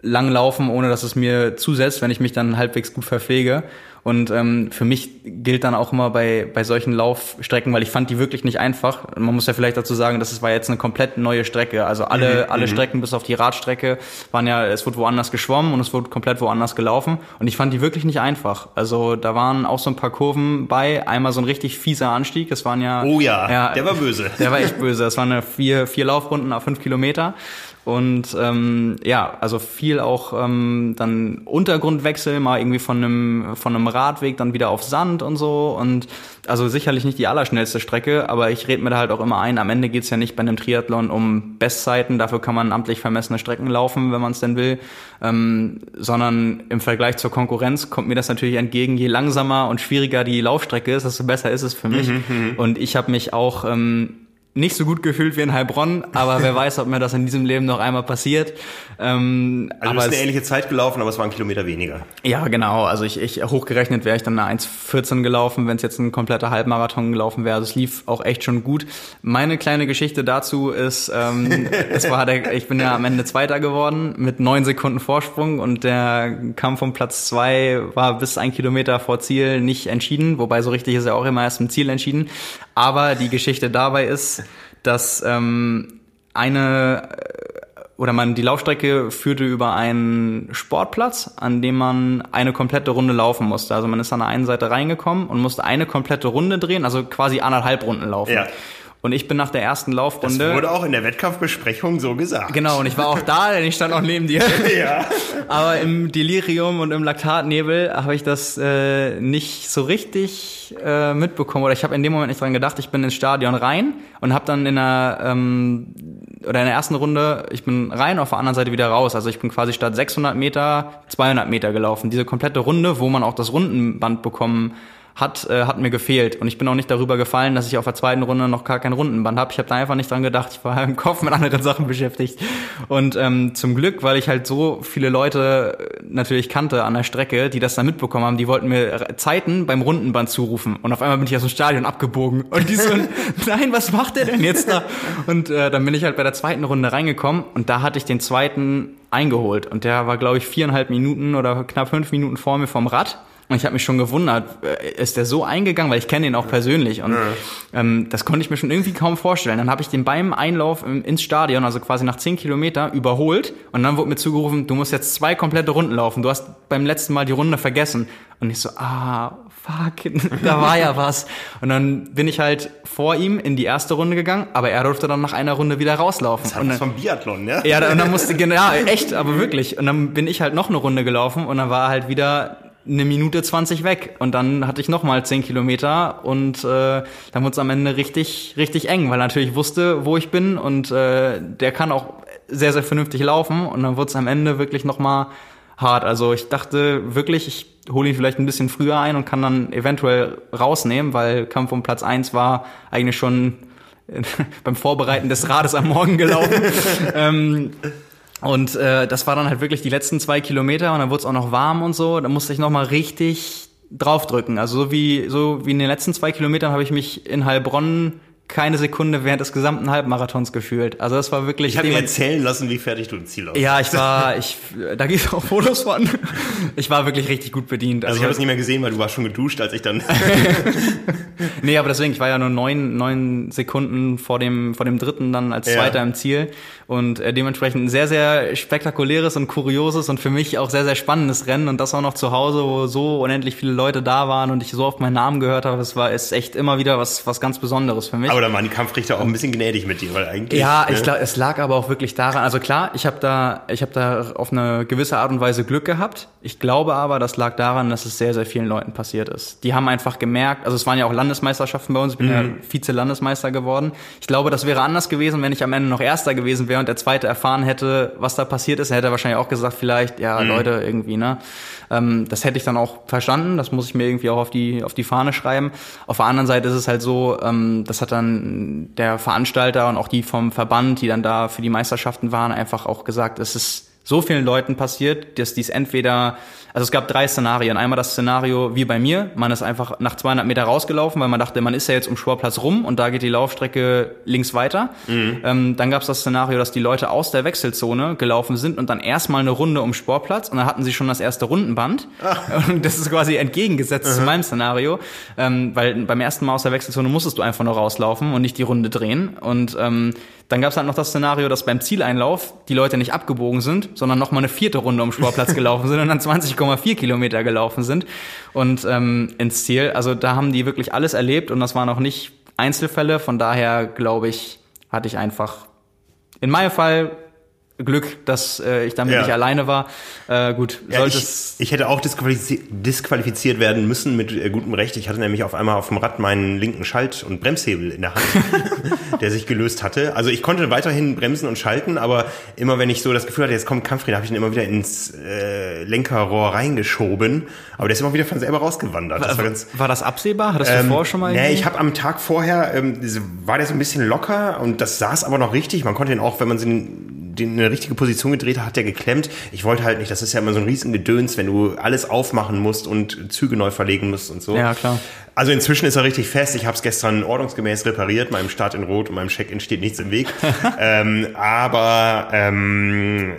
lang laufen, ohne dass es mir zusetzt, wenn ich mich dann halbwegs gut verpflege. Und ähm, für mich gilt dann auch immer bei, bei solchen Laufstrecken, weil ich fand die wirklich nicht einfach. Man muss ja vielleicht dazu sagen, dass es war jetzt eine komplett neue Strecke. Also alle, mhm. alle mhm. Strecken bis auf die Radstrecke waren ja, es wurde woanders geschwommen und es wurde komplett woanders gelaufen. Und ich fand die wirklich nicht einfach. Also da waren auch so ein paar Kurven bei. Einmal so ein richtig fieser Anstieg. Das waren ja. Oh ja, ja der war böse. Der war echt böse. Das waren vier, vier Laufrunden auf fünf Kilometer. Und ähm, ja, also viel auch ähm, dann Untergrundwechsel, mal irgendwie von einem von einem Radweg dann wieder auf Sand und so. Und also sicherlich nicht die allerschnellste Strecke, aber ich rede mir da halt auch immer ein, am Ende geht's ja nicht bei einem Triathlon um Bestzeiten, dafür kann man amtlich vermessene Strecken laufen, wenn man es denn will, ähm, sondern im Vergleich zur Konkurrenz kommt mir das natürlich entgegen, je langsamer und schwieriger die Laufstrecke ist, desto besser ist es für mich. Mhm, mhm. und ich habe mich auch ähm, nicht so gut gefühlt wie in Heilbronn, aber wer weiß, ob mir das in diesem Leben noch einmal passiert. Ähm, also aber ist eine ähnliche Zeit gelaufen, aber es war ein Kilometer weniger. Ja, genau. Also ich, ich hochgerechnet wäre ich dann eine 1,14 gelaufen, wenn es jetzt ein kompletter Halbmarathon gelaufen wäre. Also es lief auch echt schon gut. Meine kleine Geschichte dazu ist, ähm, es war der, ich bin ja am Ende Zweiter geworden mit neun Sekunden Vorsprung und der Kampf um Platz zwei war bis ein Kilometer vor Ziel nicht entschieden, wobei so richtig ist er auch immer erst im Ziel entschieden. Aber die Geschichte dabei ist, dass ähm, eine äh, oder man die Laufstrecke führte über einen Sportplatz, an dem man eine komplette Runde laufen musste. Also man ist an der einen Seite reingekommen und musste eine komplette Runde drehen, also quasi anderthalb Runden laufen. Ja. Und ich bin nach der ersten Laufrunde. Das wurde auch in der Wettkampfbesprechung so gesagt. Genau, und ich war auch da, denn ich stand auch neben dir. ja. Aber im Delirium und im Laktatnebel habe ich das äh, nicht so richtig äh, mitbekommen. Oder ich habe in dem Moment nicht dran gedacht. Ich bin ins Stadion rein und habe dann in der ähm, oder in der ersten Runde, ich bin rein, auf der anderen Seite wieder raus. Also ich bin quasi statt 600 Meter 200 Meter gelaufen. Diese komplette Runde, wo man auch das Rundenband bekommen hat, äh, hat mir gefehlt. Und ich bin auch nicht darüber gefallen, dass ich auf der zweiten Runde noch gar kein Rundenband habe. Ich habe da einfach nicht dran gedacht. Ich war im Kopf mit anderen Sachen beschäftigt. Und ähm, zum Glück, weil ich halt so viele Leute äh, natürlich kannte an der Strecke, die das da mitbekommen haben, die wollten mir Zeiten beim Rundenband zurufen. Und auf einmal bin ich aus dem Stadion abgebogen. Und die so, nein, was macht der denn jetzt da? Und äh, dann bin ich halt bei der zweiten Runde reingekommen und da hatte ich den zweiten eingeholt. Und der war, glaube ich, viereinhalb Minuten oder knapp fünf Minuten vor mir vom Rad. Und ich habe mich schon gewundert, äh, ist der so eingegangen, weil ich kenne ihn auch persönlich und ja. ähm, das konnte ich mir schon irgendwie kaum vorstellen. Dann habe ich den beim Einlauf ins Stadion, also quasi nach zehn Kilometer, überholt und dann wurde mir zugerufen, du musst jetzt zwei komplette Runden laufen. Du hast beim letzten Mal die Runde vergessen. Und ich so, ah, fuck, da war ja was. Und dann bin ich halt vor ihm in die erste Runde gegangen, aber er durfte dann nach einer Runde wieder rauslaufen. Das hat und dann, vom Biathlon, ne? Ja, und dann musste, genau, echt, aber wirklich. Und dann bin ich halt noch eine Runde gelaufen und dann war halt wieder eine Minute 20 weg und dann hatte ich noch mal 10 Kilometer und äh, dann wurde es am Ende richtig richtig eng, weil er natürlich wusste, wo ich bin und äh, der kann auch sehr sehr vernünftig laufen und dann wurde es am Ende wirklich noch mal hart. Also ich dachte wirklich, ich hole ihn vielleicht ein bisschen früher ein und kann dann eventuell rausnehmen, weil Kampf um Platz 1 war eigentlich schon beim Vorbereiten des Rades am Morgen gelaufen. ähm, und äh, das war dann halt wirklich die letzten zwei Kilometer und dann wurde es auch noch warm und so. Da musste ich nochmal richtig draufdrücken. Also so wie, so wie in den letzten zwei Kilometern habe ich mich in Heilbronn keine Sekunde während des gesamten Halbmarathons gefühlt. Also das war wirklich. Ich habe mir erzählen lassen, wie fertig du ein Ziel aus. Ja, ich war, ich, da gibt es auch Fotos von. Ich war wirklich richtig gut bedient. Also, also ich habe es nicht mehr gesehen, weil du warst schon geduscht, als ich dann. nee, aber deswegen, ich war ja nur neun, neun Sekunden vor dem, vor dem dritten dann als Zweiter ja. im Ziel und äh, dementsprechend ein sehr, sehr spektakuläres und kurioses und für mich auch sehr, sehr spannendes Rennen und das auch noch zu Hause, wo so unendlich viele Leute da waren und ich so oft meinen Namen gehört habe. Das war ist echt immer wieder was, was ganz Besonderes für mich. Aber da waren die Kampfrichter auch ein bisschen gnädig mit dir, weil eigentlich. Ja, ne? ich glaube, es lag aber auch wirklich daran. Also klar, ich habe da, ich habe da auf eine gewisse Art und Weise Glück gehabt. Ich glaube aber, das lag daran, dass es sehr, sehr vielen Leuten passiert ist. Die haben einfach gemerkt, also es waren ja auch Landesmeisterschaften bei uns. Ich bin mhm. ja Vize-Landesmeister geworden. Ich glaube, das wäre anders gewesen, wenn ich am Ende noch Erster gewesen wäre und der Zweite erfahren hätte, was da passiert ist. Er hätte wahrscheinlich auch gesagt, vielleicht, ja, mhm. Leute, irgendwie, ne. Ähm, das hätte ich dann auch verstanden. Das muss ich mir irgendwie auch auf die auf die Fahne schreiben. Auf der anderen Seite ist es halt so, ähm, das hat dann der Veranstalter und auch die vom Verband, die dann da für die Meisterschaften waren, einfach auch gesagt, es ist so vielen Leuten passiert, dass dies entweder also es gab drei Szenarien. Einmal das Szenario wie bei mir. Man ist einfach nach 200 Meter rausgelaufen, weil man dachte, man ist ja jetzt um Sportplatz rum und da geht die Laufstrecke links weiter. Mhm. Ähm, dann gab es das Szenario, dass die Leute aus der Wechselzone gelaufen sind und dann erstmal eine Runde um Sportplatz und dann hatten sie schon das erste Rundenband. Ach. Und das ist quasi entgegengesetzt mhm. zu meinem Szenario, ähm, weil beim ersten Mal aus der Wechselzone musstest du einfach nur rauslaufen und nicht die Runde drehen. Und ähm, dann gab es halt noch das Szenario, dass beim Zieleinlauf die Leute nicht abgebogen sind, sondern noch mal eine vierte Runde um Sportplatz gelaufen sind und dann 20,4 Kilometer gelaufen sind und ähm, ins Ziel. Also da haben die wirklich alles erlebt und das waren auch nicht Einzelfälle. Von daher glaube ich, hatte ich einfach in meinem Fall Glück, dass äh, ich damit ja. nicht alleine war. Äh, gut, ja, sollte ich, ich hätte auch disqualifiziert, disqualifiziert werden müssen mit äh, gutem Recht. Ich hatte nämlich auf einmal auf dem Rad meinen linken Schalt- und Bremshebel in der Hand, der sich gelöst hatte. Also ich konnte weiterhin bremsen und schalten, aber immer wenn ich so das Gefühl hatte, jetzt kommt Kampfrieder, habe ich ihn immer wieder ins äh, Lenkerrohr reingeschoben. Aber der ist immer wieder von selber rausgewandert. Das war, ganz, war das absehbar? Hattest ähm, du vorher schon mal? Nee, ich habe am Tag vorher, ähm, war der so ein bisschen locker und das saß aber noch richtig. Man konnte ihn auch, wenn man sie in eine richtige Position gedreht hat, hat der geklemmt. Ich wollte halt nicht, das ist ja immer so ein riesen Gedöns, wenn du alles aufmachen musst und Züge neu verlegen musst und so. Ja, klar. Also inzwischen ist er richtig fest. Ich habe es gestern ordnungsgemäß repariert. Meinem Start in Rot und meinem Check-in steht nichts im Weg. ähm, aber ähm,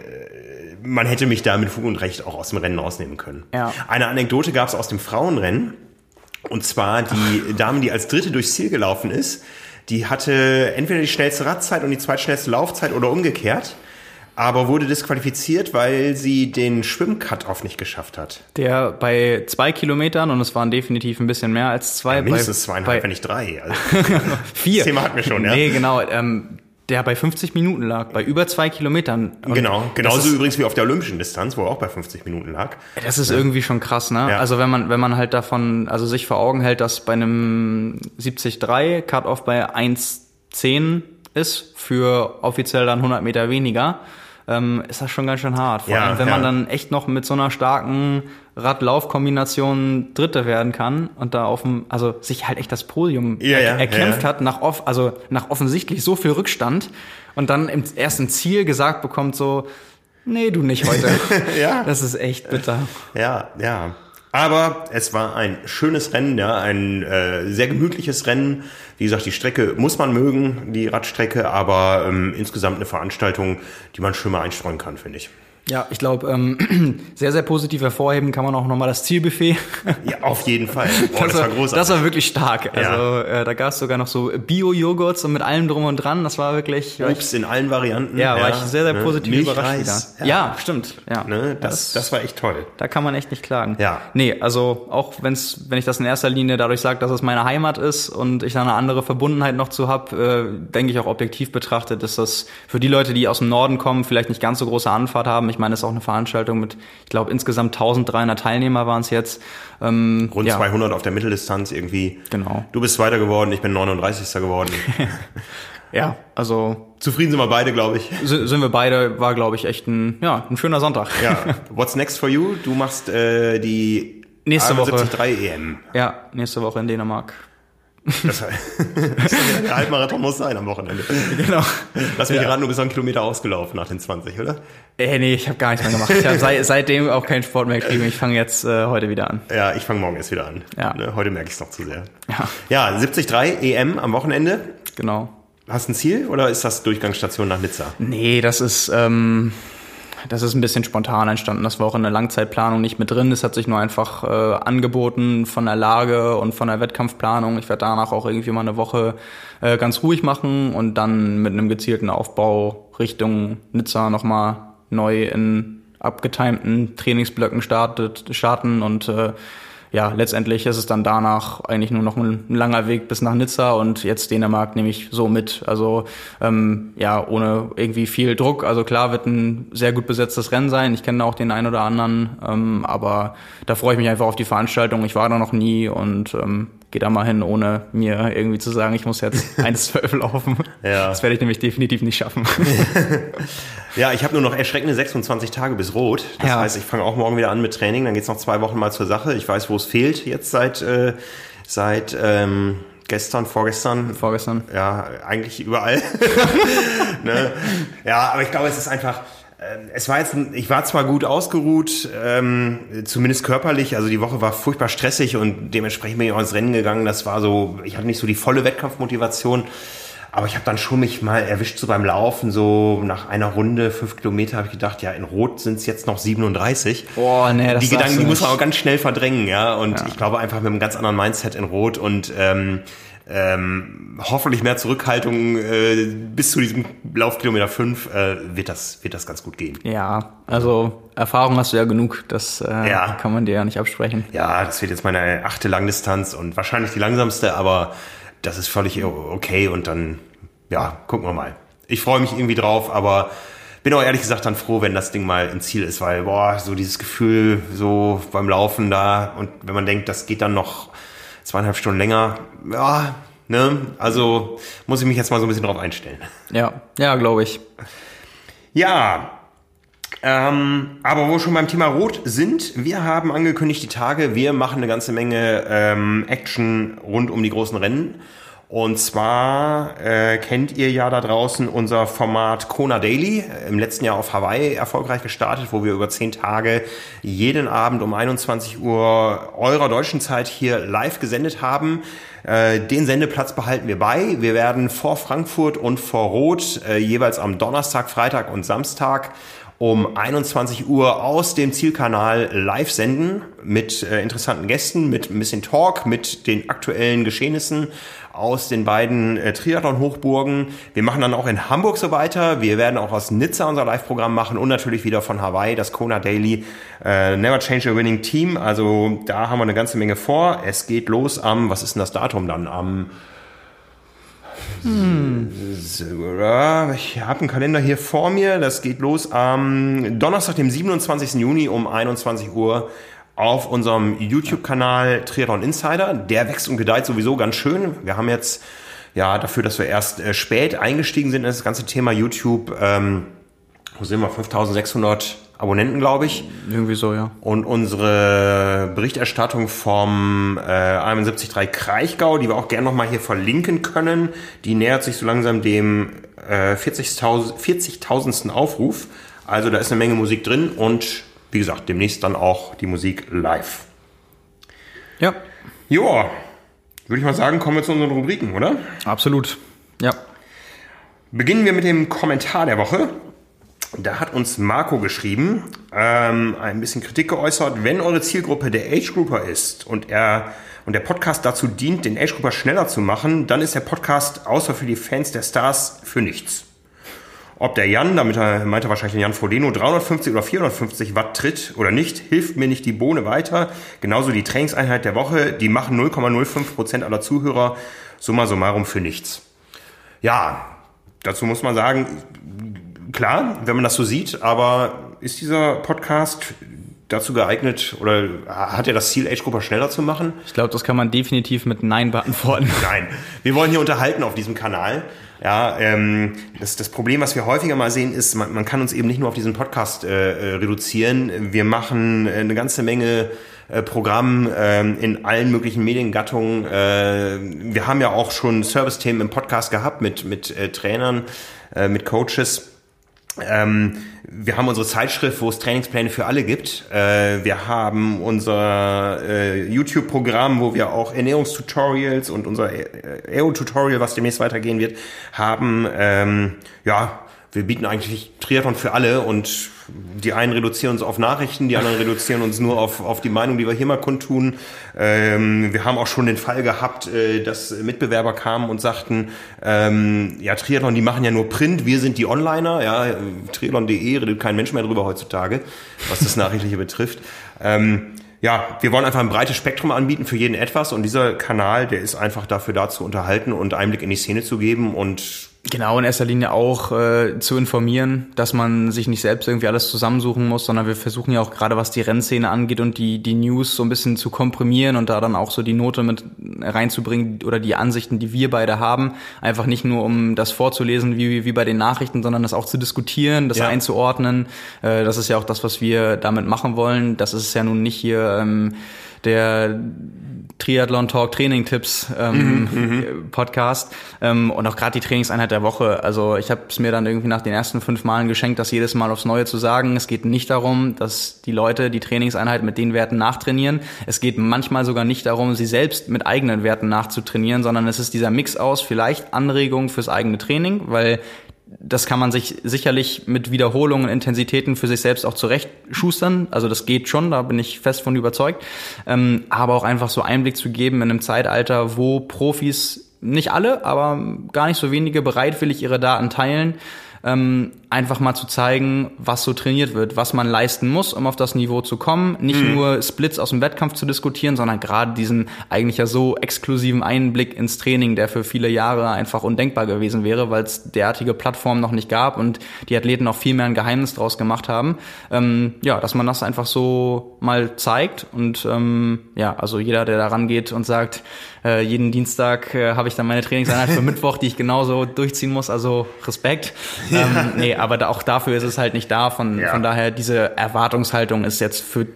man hätte mich da mit Fug und Recht auch aus dem Rennen rausnehmen können. Ja. Eine Anekdote gab es aus dem Frauenrennen. Und zwar die Dame, die als Dritte durchs Ziel gelaufen ist, die hatte entweder die schnellste Radzeit und die zweitschnellste Laufzeit oder umgekehrt. Aber wurde disqualifiziert, weil sie den Schwimm-Cut-Off nicht geschafft hat. Der bei zwei Kilometern, und es waren definitiv ein bisschen mehr als zwei. Ja, mindestens bei, zweieinhalb, bei, wenn nicht drei. Also, vier. Das Thema hatten wir schon, ja. Nee, genau. Ähm, der bei 50 Minuten lag, bei über zwei Kilometern. Und genau, genauso ist, übrigens wie auf der olympischen Distanz, wo er auch bei 50 Minuten lag. Das ist ja. irgendwie schon krass, ne? Ja. Also wenn man, wenn man halt davon, also sich vor Augen hält, dass bei einem 73 Cut-Off bei 1,10 ist, für offiziell dann 100 Meter weniger, ähm, ist das schon ganz schön hart. Vor ja, allem, wenn ja. man dann echt noch mit so einer starken Radlauf-Kombination Dritte werden kann und da auf dem, also sich halt echt das Podium ja, er, erkämpft hat, nach, off, also nach offensichtlich so viel Rückstand und dann im ersten Ziel gesagt bekommt so, nee, du nicht heute. ja. Das ist echt bitter. Ja, ja. Aber es war ein schönes Rennen, ja, ein äh, sehr gemütliches Rennen. Wie gesagt, die Strecke muss man mögen, die Radstrecke, aber ähm, insgesamt eine Veranstaltung, die man schön mal einstreuen kann, finde ich. Ja, ich glaube, ähm, sehr, sehr positiv hervorheben kann man auch nochmal das Zielbuffet. Ja, auf jeden Fall. Oh, das, war großartig. Das war wirklich stark. Also ja. äh, da gab es sogar noch so Bio-Joghurts und mit allem drum und dran. Das war wirklich... Obst in allen Varianten. Ja, war ja, ich sehr, sehr ne? positiv Milchreis, überrascht. Ja, ja stimmt. Ja. Ne? Das, das, das, war echt toll. Da kann man echt nicht klagen. Ja. Nee, also auch wenn's, wenn ich das in erster Linie dadurch sage, dass es meine Heimat ist und ich da eine andere Verbundenheit noch zu hab, äh, denke ich auch objektiv betrachtet, dass das für die Leute, die aus dem Norden kommen, vielleicht nicht ganz so große Anfahrt haben. Ich meine, es ist auch eine Veranstaltung mit, ich glaube, insgesamt 1300 Teilnehmer waren es jetzt. Ähm, Rund ja. 200 auf der Mitteldistanz irgendwie. Genau. Du bist Zweiter geworden, ich bin 39. geworden. ja, also. Zufrieden sind wir beide, glaube ich. Sind wir beide, war, glaube ich, echt ein, ja, ein schöner Sonntag. Ja. What's next for you? Du machst äh, die nächste Woche 73 EM. Ja, nächste Woche in Dänemark. Das, der Halbmarathon muss sein am Wochenende. Genau. Lass mich ja. du bist noch einen Kilometer ausgelaufen nach den 20, oder? Äh, nee, ich habe gar nichts mehr gemacht. Ich habe seit, seitdem auch keinen Sport mehr getrieben. Ich fange jetzt äh, heute wieder an. Ja, ich fange morgen erst wieder an. Ja. Ne, heute merke ich es noch zu sehr. Ja. Ja, 73 EM am Wochenende. Genau. Hast du ein Ziel oder ist das Durchgangsstation nach Nizza? Nee, das ist... Ähm das ist ein bisschen spontan entstanden. Das war auch in der Langzeitplanung nicht mit drin. Es hat sich nur einfach äh, angeboten von der Lage und von der Wettkampfplanung. Ich werde danach auch irgendwie mal eine Woche äh, ganz ruhig machen und dann mit einem gezielten Aufbau Richtung Nizza nochmal neu in abgetimten Trainingsblöcken startet, starten und äh, ja, letztendlich ist es dann danach eigentlich nur noch ein, langer Weg bis nach Nizza und jetzt Dänemark nehme ich so mit. Also ähm, ja, ohne irgendwie viel Druck. Also klar wird ein sehr gut besetztes Rennen sein. Ich kenne auch den einen oder anderen, ähm, aber da freue ich mich einfach auf die Veranstaltung. Ich war da noch nie und ähm, gehe da mal hin, ohne mir irgendwie zu sagen, ich muss jetzt 1,12 laufen. Ja. Das werde ich nämlich definitiv nicht schaffen. ja, ich habe nur noch erschreckende 26 Tage bis rot. Das ja. heißt, ich fange auch morgen wieder an mit Training. Dann geht's noch zwei Wochen mal zur Sache. Ich weiß, wo es fehlt jetzt seit, äh, seit ähm, gestern, vorgestern. Vorgestern. Ja, eigentlich überall. ne? Ja, aber ich glaube, es ist einfach es war jetzt, ich war zwar gut ausgeruht, ähm, zumindest körperlich, also die Woche war furchtbar stressig und dementsprechend bin ich auch ins Rennen gegangen. Das war so, ich hatte nicht so die volle Wettkampfmotivation, aber ich habe dann schon mich mal erwischt so beim Laufen, so nach einer Runde, fünf Kilometer, habe ich gedacht, ja, in Rot sind es jetzt noch 37. Boah, nee, das Die Gedanken, die muss man auch ganz schnell verdrängen, ja. Und ja. ich glaube einfach mit einem ganz anderen Mindset in Rot und ähm, ähm, hoffentlich mehr Zurückhaltung äh, bis zu diesem Laufkilometer 5 äh, wird, das, wird das ganz gut gehen. Ja, also Erfahrung hast du ja genug, das äh, ja. kann man dir ja nicht absprechen. Ja, das wird jetzt meine achte Langdistanz und wahrscheinlich die langsamste, aber das ist völlig okay und dann, ja, gucken wir mal. Ich freue mich irgendwie drauf, aber bin auch ehrlich gesagt dann froh, wenn das Ding mal im Ziel ist, weil, boah, so dieses Gefühl so beim Laufen da und wenn man denkt, das geht dann noch zweieinhalb Stunden länger, ja, ne, also muss ich mich jetzt mal so ein bisschen drauf einstellen. Ja, ja, glaube ich. Ja, ähm, aber wo wir schon beim Thema Rot sind, wir haben angekündigt die Tage, wir machen eine ganze Menge ähm, Action rund um die großen Rennen. Und zwar äh, kennt ihr ja da draußen unser Format Kona Daily, im letzten Jahr auf Hawaii erfolgreich gestartet, wo wir über zehn Tage jeden Abend um 21 Uhr eurer deutschen Zeit hier live gesendet haben. Äh, den Sendeplatz behalten wir bei. Wir werden vor Frankfurt und vor Rot äh, jeweils am Donnerstag, Freitag und Samstag um 21 Uhr aus dem Zielkanal live senden mit äh, interessanten Gästen, mit ein bisschen Talk, mit den aktuellen Geschehnissen aus den beiden äh, Triathlon-Hochburgen. Wir machen dann auch in Hamburg so weiter. Wir werden auch aus Nizza unser Live-Programm machen und natürlich wieder von Hawaii das Kona Daily äh, Never Change a Winning Team. Also da haben wir eine ganze Menge vor. Es geht los am, was ist denn das Datum dann? Am hm. Ich habe einen Kalender hier vor mir. Das geht los am Donnerstag, dem 27. Juni um 21 Uhr auf unserem YouTube-Kanal Triathlon Insider. Der wächst und gedeiht sowieso ganz schön. Wir haben jetzt ja dafür, dass wir erst äh, spät eingestiegen sind in das ganze Thema YouTube, ähm, wo sind wir, 5600 Abonnenten, glaube ich. Irgendwie so, ja. Und unsere Berichterstattung vom äh, 71.3 Kraichgau, die wir auch gerne nochmal hier verlinken können, die nähert sich so langsam dem äh, 40.000 40 Aufruf. Also da ist eine Menge Musik drin und wie gesagt, demnächst dann auch die Musik live. Ja. Joa, würde ich mal sagen, kommen wir zu unseren Rubriken, oder? Absolut. Ja. Beginnen wir mit dem Kommentar der Woche. Da hat uns Marco geschrieben, ähm, ein bisschen Kritik geäußert. Wenn eure Zielgruppe der Age Grouper ist und er und der Podcast dazu dient, den Age Grouper schneller zu machen, dann ist der Podcast außer für die Fans der Stars für nichts. Ob der Jan, damit er, meinte wahrscheinlich den Jan Frodeno, 350 oder 450 Watt tritt oder nicht, hilft mir nicht die Bohne weiter. Genauso die Trainingseinheit der Woche, die machen 0,05 Prozent aller Zuhörer summa summarum für nichts. Ja, dazu muss man sagen, klar, wenn man das so sieht, aber ist dieser Podcast dazu geeignet oder hat er das Ziel, Age-Grupper schneller zu machen? Ich glaube, das kann man definitiv mit Nein beantworten. Nein. Wir wollen hier unterhalten auf diesem Kanal. Ja, ähm, das, das Problem, was wir häufiger mal sehen, ist, man, man kann uns eben nicht nur auf diesen Podcast äh, äh reduzieren. Wir machen äh, eine ganze Menge äh, Programm äh, in allen möglichen Mediengattungen. Äh, wir haben ja auch schon Service-Themen im Podcast gehabt mit, mit äh, Trainern, äh, mit Coaches. Ähm, wir haben unsere Zeitschrift, wo es Trainingspläne für alle gibt. Äh, wir haben unser äh, YouTube-Programm, wo wir auch Ernährungstutorials und unser Aero-Tutorial, was demnächst weitergehen wird, haben. Ähm, ja, wir bieten eigentlich Triathlon für alle und die einen reduzieren uns auf Nachrichten, die anderen reduzieren uns nur auf, auf die Meinung, die wir hier mal kundtun. Ähm, wir haben auch schon den Fall gehabt, äh, dass Mitbewerber kamen und sagten, ähm, ja, Triathlon, die machen ja nur Print, wir sind die Onliner, ja, triathlon.de redet kein Mensch mehr drüber heutzutage, was das Nachrichtliche betrifft. Ähm, ja, wir wollen einfach ein breites Spektrum anbieten für jeden etwas und dieser Kanal, der ist einfach dafür da zu unterhalten und Einblick in die Szene zu geben und Genau, in erster Linie auch äh, zu informieren, dass man sich nicht selbst irgendwie alles zusammensuchen muss, sondern wir versuchen ja auch gerade, was die Rennszene angeht und die, die News so ein bisschen zu komprimieren und da dann auch so die Note mit reinzubringen oder die Ansichten, die wir beide haben. Einfach nicht nur, um das vorzulesen wie, wie bei den Nachrichten, sondern das auch zu diskutieren, das ja. einzuordnen. Äh, das ist ja auch das, was wir damit machen wollen. Das ist ja nun nicht hier... Ähm, der Triathlon Talk Training Tipps ähm, mhm, mhm, Podcast ähm, und auch gerade die Trainingseinheit der Woche. Also ich habe es mir dann irgendwie nach den ersten fünf Malen geschenkt, das jedes Mal aufs Neue zu sagen. Es geht nicht darum, dass die Leute die Trainingseinheit mit den Werten nachtrainieren. Es geht manchmal sogar nicht darum, sie selbst mit eigenen Werten nachzutrainieren, sondern es ist dieser Mix aus vielleicht Anregungen fürs eigene Training, weil das kann man sich sicherlich mit Wiederholungen, Intensitäten für sich selbst auch zurechtschustern. Also das geht schon, da bin ich fest von überzeugt. Ähm, aber auch einfach so Einblick zu geben in einem Zeitalter, wo Profis, nicht alle, aber gar nicht so wenige bereitwillig ihre Daten teilen ähm, einfach mal zu zeigen, was so trainiert wird, was man leisten muss, um auf das Niveau zu kommen. Nicht mhm. nur Splits aus dem Wettkampf zu diskutieren, sondern gerade diesen eigentlich ja so exklusiven Einblick ins Training, der für viele Jahre einfach undenkbar gewesen wäre, weil es derartige Plattformen noch nicht gab und die Athleten auch viel mehr ein Geheimnis draus gemacht haben. Ähm, ja, dass man das einfach so mal zeigt und ähm, ja, also jeder, der da rangeht und sagt, äh, jeden Dienstag äh, habe ich dann meine Trainingseinheit für Mittwoch, die ich genauso durchziehen muss, also Respekt. Ähm, nee, aber da, auch dafür ist es halt nicht da. Von, ja. von daher, diese Erwartungshaltung ist jetzt für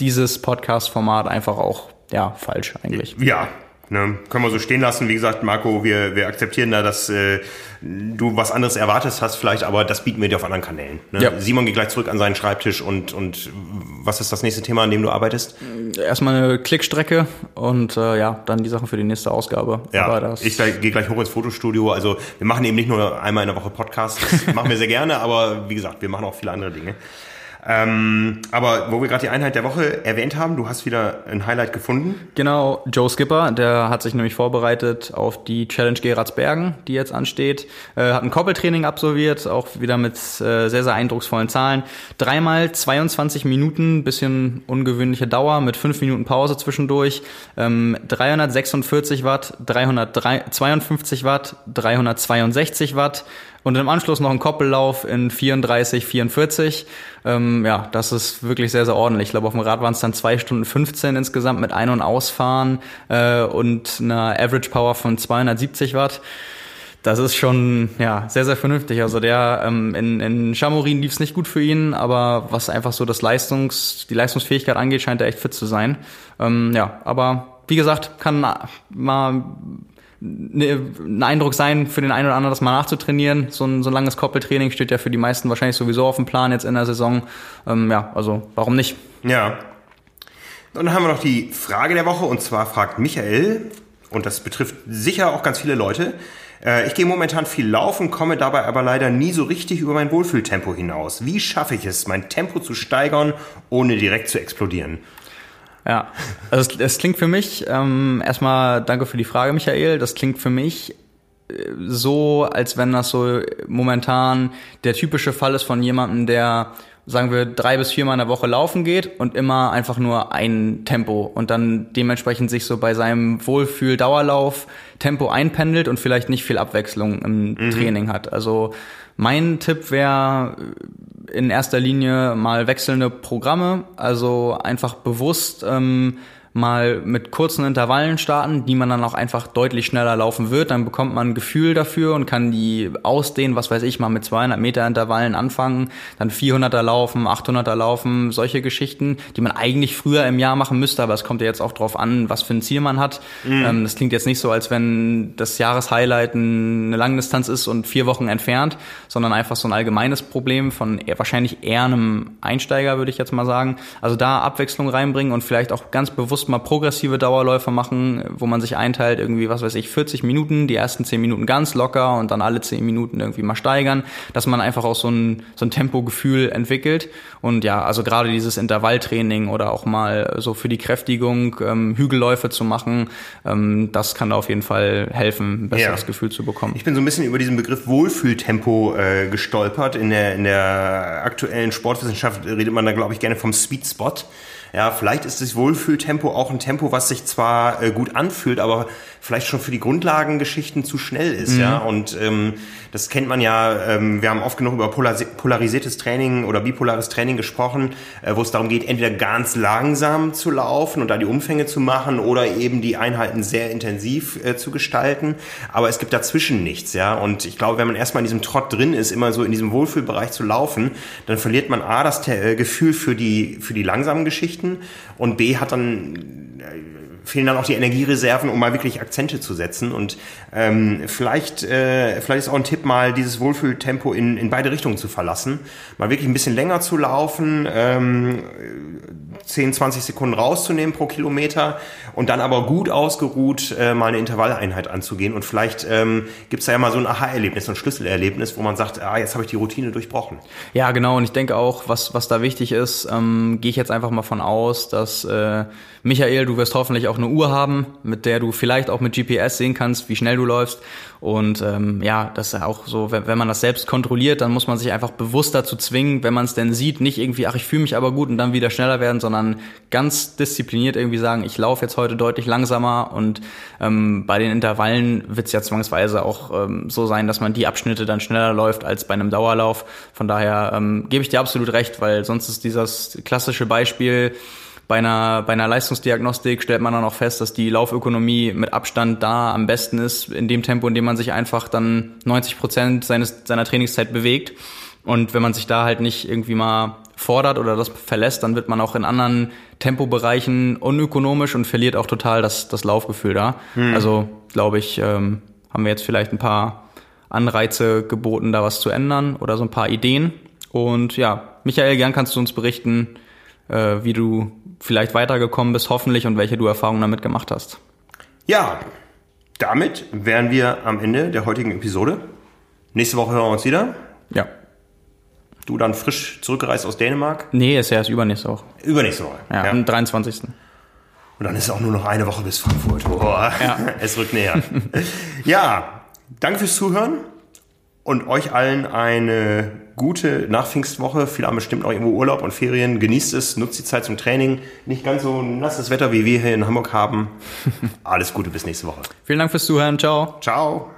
dieses Podcast-Format einfach auch ja falsch eigentlich. Ja, Ne, können wir so stehen lassen. Wie gesagt, Marco, wir, wir akzeptieren da, dass äh, du was anderes erwartet hast vielleicht, aber das bieten wir dir auf anderen Kanälen. Ne? Ja. Simon geht gleich zurück an seinen Schreibtisch und, und was ist das nächste Thema, an dem du arbeitest? Erstmal eine Klickstrecke und äh, ja, dann die Sachen für die nächste Ausgabe. Ja, ich gehe gleich hoch ins Fotostudio. Also wir machen eben nicht nur einmal in der Woche Podcasts, das machen wir sehr gerne, aber wie gesagt, wir machen auch viele andere Dinge. Ähm, aber wo wir gerade die Einheit der Woche erwähnt haben, du hast wieder ein Highlight gefunden. Genau, Joe Skipper, der hat sich nämlich vorbereitet auf die Challenge Geratsbergen, die jetzt ansteht. Äh, hat ein Koppeltraining absolviert, auch wieder mit äh, sehr, sehr eindrucksvollen Zahlen. Dreimal 22 Minuten, bisschen ungewöhnliche Dauer mit fünf Minuten Pause zwischendurch. Ähm, 346 Watt, 352 Watt, 362 Watt und im Anschluss noch ein Koppellauf in 34, 44. Ähm, ja, das ist wirklich sehr, sehr ordentlich. Ich glaube, auf dem Rad waren es dann zwei Stunden 15 insgesamt mit Ein- und Ausfahren äh, und einer Average Power von 270 Watt. Das ist schon ja sehr, sehr vernünftig. Also der ähm, in, in Chamorin lief es nicht gut für ihn, aber was einfach so das Leistungs, die Leistungsfähigkeit angeht, scheint er echt fit zu sein. Ähm, ja, aber wie gesagt, kann mal ein Eindruck sein für den einen oder anderen, das mal nachzutrainieren. So ein, so ein langes Koppeltraining steht ja für die meisten wahrscheinlich sowieso auf dem Plan jetzt in der Saison. Ähm, ja, also warum nicht? Ja. Und dann haben wir noch die Frage der Woche und zwar fragt Michael, und das betrifft sicher auch ganz viele Leute, äh, ich gehe momentan viel laufen, komme dabei aber leider nie so richtig über mein Wohlfühltempo hinaus. Wie schaffe ich es, mein Tempo zu steigern, ohne direkt zu explodieren? Ja, also es, es klingt für mich, ähm, erstmal danke für die Frage, Michael, das klingt für mich äh, so, als wenn das so momentan der typische Fall ist von jemandem, der sagen wir, drei bis viermal in der Woche laufen geht und immer einfach nur ein Tempo und dann dementsprechend sich so bei seinem Wohlfühl-Dauerlauf Tempo einpendelt und vielleicht nicht viel Abwechslung im mhm. Training hat. Also mein Tipp wäre in erster Linie mal wechselnde Programme, also einfach bewusst ähm, mal mit kurzen Intervallen starten, die man dann auch einfach deutlich schneller laufen wird. Dann bekommt man ein Gefühl dafür und kann die ausdehnen, was weiß ich, mal mit 200 Meter Intervallen anfangen, dann 400er laufen, 800er laufen, solche Geschichten, die man eigentlich früher im Jahr machen müsste, aber es kommt ja jetzt auch drauf an, was für ein Ziel man hat. Mhm. Ähm, das klingt jetzt nicht so, als wenn das Jahreshighlight eine Langdistanz ist und vier Wochen entfernt, sondern einfach so ein allgemeines Problem von eher, wahrscheinlich eher einem Einsteiger, würde ich jetzt mal sagen. Also da Abwechslung reinbringen und vielleicht auch ganz bewusst bewusst mal progressive Dauerläufe machen, wo man sich einteilt, irgendwie, was weiß ich, 40 Minuten, die ersten 10 Minuten ganz locker und dann alle 10 Minuten irgendwie mal steigern, dass man einfach auch so ein, so ein Tempogefühl entwickelt. Und ja, also gerade dieses Intervalltraining oder auch mal so für die Kräftigung ähm, Hügelläufe zu machen, ähm, das kann da auf jeden Fall helfen, ein besseres ja. Gefühl zu bekommen. Ich bin so ein bisschen über diesen Begriff Wohlfühltempo äh, gestolpert. In der, in der aktuellen Sportwissenschaft redet man da, glaube ich, gerne vom Sweet Spot. Ja, vielleicht ist das Wohlfühltempo auch ein Tempo, was sich zwar äh, gut anfühlt, aber vielleicht schon für die Grundlagengeschichten zu schnell ist, mhm. ja. Und ähm, das kennt man ja, ähm, wir haben oft genug über polarisiertes Training oder bipolares Training gesprochen, äh, wo es darum geht, entweder ganz langsam zu laufen und da die Umfänge zu machen oder eben die Einheiten sehr intensiv äh, zu gestalten. Aber es gibt dazwischen nichts, ja. Und ich glaube, wenn man erstmal in diesem Trott drin ist, immer so in diesem Wohlfühlbereich zu laufen, dann verliert man A, das äh, Gefühl für die, für die langsamen Geschichten und B, hat dann äh, fehlen dann auch die Energiereserven, um mal wirklich Akzente zu setzen. Und ähm, vielleicht, äh, vielleicht ist auch ein Tipp, mal dieses Wohlfühltempo in, in beide Richtungen zu verlassen. Mal wirklich ein bisschen länger zu laufen, ähm, 10, 20 Sekunden rauszunehmen pro Kilometer und dann aber gut ausgeruht äh, mal eine Intervalleinheit anzugehen. Und vielleicht ähm, gibt da ja mal so ein Aha-Erlebnis, so ein Schlüsselerlebnis, wo man sagt, ah, jetzt habe ich die Routine durchbrochen. Ja, genau. Und ich denke auch, was, was da wichtig ist, ähm, gehe ich jetzt einfach mal von aus, dass äh, Michael, du wirst hoffentlich auch eine Uhr haben, mit der du vielleicht auch mit GPS sehen kannst, wie schnell du läufst. Und ähm, ja, das ist auch so, wenn, wenn man das selbst kontrolliert, dann muss man sich einfach bewusst dazu zwingen, wenn man es denn sieht, nicht irgendwie, ach, ich fühle mich aber gut und dann wieder schneller werden, sondern ganz diszipliniert irgendwie sagen, ich laufe jetzt heute deutlich langsamer und ähm, bei den Intervallen wird es ja zwangsweise auch ähm, so sein, dass man die Abschnitte dann schneller läuft als bei einem Dauerlauf. Von daher ähm, gebe ich dir absolut recht, weil sonst ist dieses klassische Beispiel, bei einer, bei einer Leistungsdiagnostik stellt man dann auch fest, dass die Laufökonomie mit Abstand da am besten ist, in dem Tempo, in dem man sich einfach dann 90 Prozent seines, seiner Trainingszeit bewegt. Und wenn man sich da halt nicht irgendwie mal fordert oder das verlässt, dann wird man auch in anderen Tempobereichen unökonomisch und verliert auch total das, das Laufgefühl da. Hm. Also glaube ich, ähm, haben wir jetzt vielleicht ein paar Anreize geboten, da was zu ändern oder so ein paar Ideen. Und ja, Michael, gern kannst du uns berichten, äh, wie du vielleicht weitergekommen bist, hoffentlich, und welche du Erfahrungen damit gemacht hast. Ja, damit wären wir am Ende der heutigen Episode. Nächste Woche hören wir uns wieder. Ja. Du dann frisch zurückgereist aus Dänemark? Nee, ist ja erst übernächste Woche. Übernächste Woche. Ja, ja. am 23. Und dann ist auch nur noch eine Woche bis Frankfurt. Boah, ja. es rückt näher. ja, danke fürs Zuhören und euch allen eine gute Nachpfingstwoche. Viele haben bestimmt auch irgendwo Urlaub und Ferien. Genießt es, nutzt die Zeit zum Training. Nicht ganz so nasses Wetter, wie wir hier in Hamburg haben. Alles Gute bis nächste Woche. Vielen Dank fürs Zuhören. Ciao. Ciao.